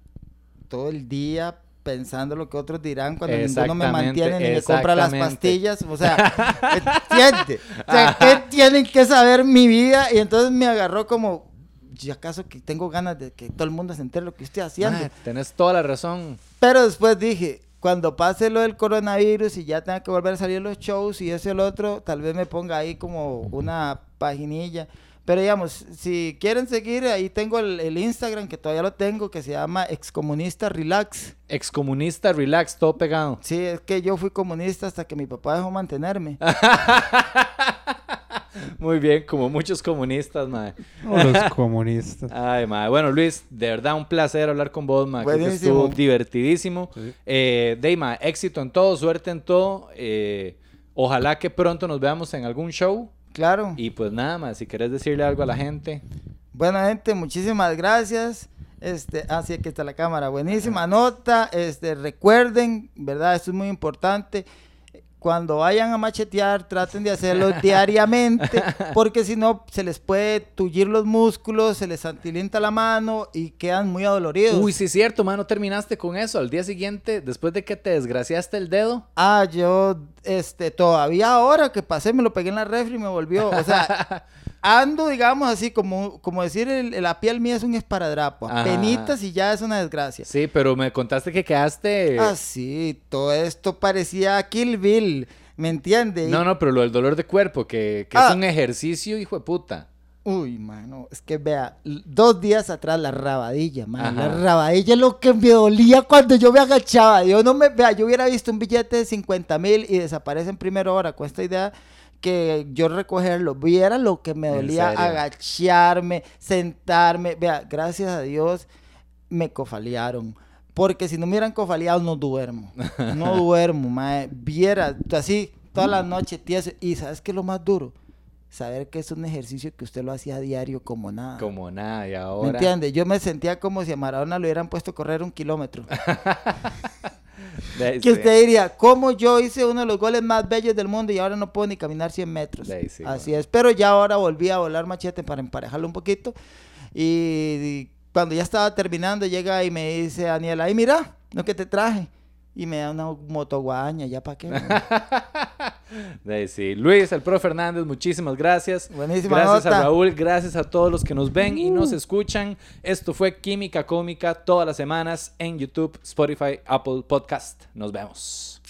S1: todo el día pensando lo que otros dirán cuando ninguno me mantiene ni me compra las pastillas. O sea, *laughs* ¿entiende? O sea, ¿qué tienen que saber mi vida? Y entonces me agarró como, ¿y acaso que tengo ganas de que todo el mundo se entere lo que estoy haciendo?
S2: Mae, tenés toda la razón.
S1: Pero después dije, cuando pase lo del coronavirus y ya tenga que volver a salir los shows y eso y el otro, tal vez me ponga ahí como una paginilla. Pero digamos, si quieren seguir, ahí tengo el, el Instagram que todavía lo tengo, que se llama Excomunista Relax.
S2: Excomunista, relax, todo pegado.
S1: Sí, es que yo fui comunista hasta que mi papá dejó mantenerme. *laughs*
S2: Muy bien, como muchos comunistas, mae.
S3: Los *laughs* comunistas.
S2: Ay, mae. Bueno, Luis, de verdad un placer hablar con vos, mae. Creo que
S1: Buenísimo.
S2: estuvo divertidísimo.
S3: Sí.
S2: Eh, Deima, éxito en todo, suerte en todo. Eh, ojalá que pronto nos veamos en algún show.
S1: Claro.
S2: Y pues nada más, si querés decirle algo a la gente.
S1: Bueno, gente, muchísimas gracias. Este, así que está la cámara. Buenísima nota. Este, recuerden, ¿verdad? Esto es muy importante. Cuando vayan a machetear, traten de hacerlo *laughs* diariamente, porque si no, se les puede tullir los músculos, se les antilenta la mano y quedan muy adoloridos.
S2: Uy, sí es cierto, mano, terminaste con eso. Al día siguiente, después de que te desgraciaste el dedo.
S1: Ah, yo, este, todavía ahora que pasé, me lo pegué en la refri y me volvió. O sea, *laughs* ando, digamos así, como, como decir, el- la piel mía es un esparadrapo.
S2: Ajá.
S1: Penitas y ya es una desgracia.
S2: Sí, pero me contaste que quedaste...
S1: Ah, sí, todo esto parecía Kill Bill, ¿me entiendes?
S2: No, no, pero lo del dolor de cuerpo, que, que
S1: Ah.
S2: es un ejercicio, hijo de puta.
S1: Uy, mano, es que vea, dos días atrás la rabadilla, man. La rabadilla es lo que me dolía cuando yo me agachaba. Yo no me, vea, yo hubiera visto un billete de 50 mil y desaparece en primera hora con esta idea que yo recogerlo. Viera lo que me
S2: ¿En
S1: dolía agacharme, sentarme. Vea, gracias a Dios me cofalearon. Porque si no me hubieran cofaleado, no duermo. No *laughs* duermo, mae. Viera, así, toda la noche, tieso. Y ¿sabes qué es lo más duro? Saber que es un ejercicio que usted lo hacía a diario como nada.
S2: Como nada, y
S1: ¿Me
S2: ahora...
S1: entiende? Yo me sentía como si a Maradona le hubieran puesto a correr un kilómetro. *laughs* Que
S2: sí.
S1: usted diría, ¿cómo yo hice uno de los goles más bellos del mundo y ahora no puedo ni caminar 100 metros?
S2: Sí,
S1: Así es. Pero ya ahora volví a volar machete para emparejarlo un poquito. Y cuando ya estaba terminando, llega y me dice Daniela, ay, mira lo que te traje. Y me da una motoguaña, ¿ya para qué? *laughs*
S2: sí. Luis, el profe Fernández, muchísimas gracias.
S1: Buenísima
S2: Gracias
S1: nota.
S2: a Raúl, gracias a todos los que nos ven y nos escuchan. Esto fue Química Cómica todas las semanas en YouTube, Spotify, Apple Podcast. Nos vemos.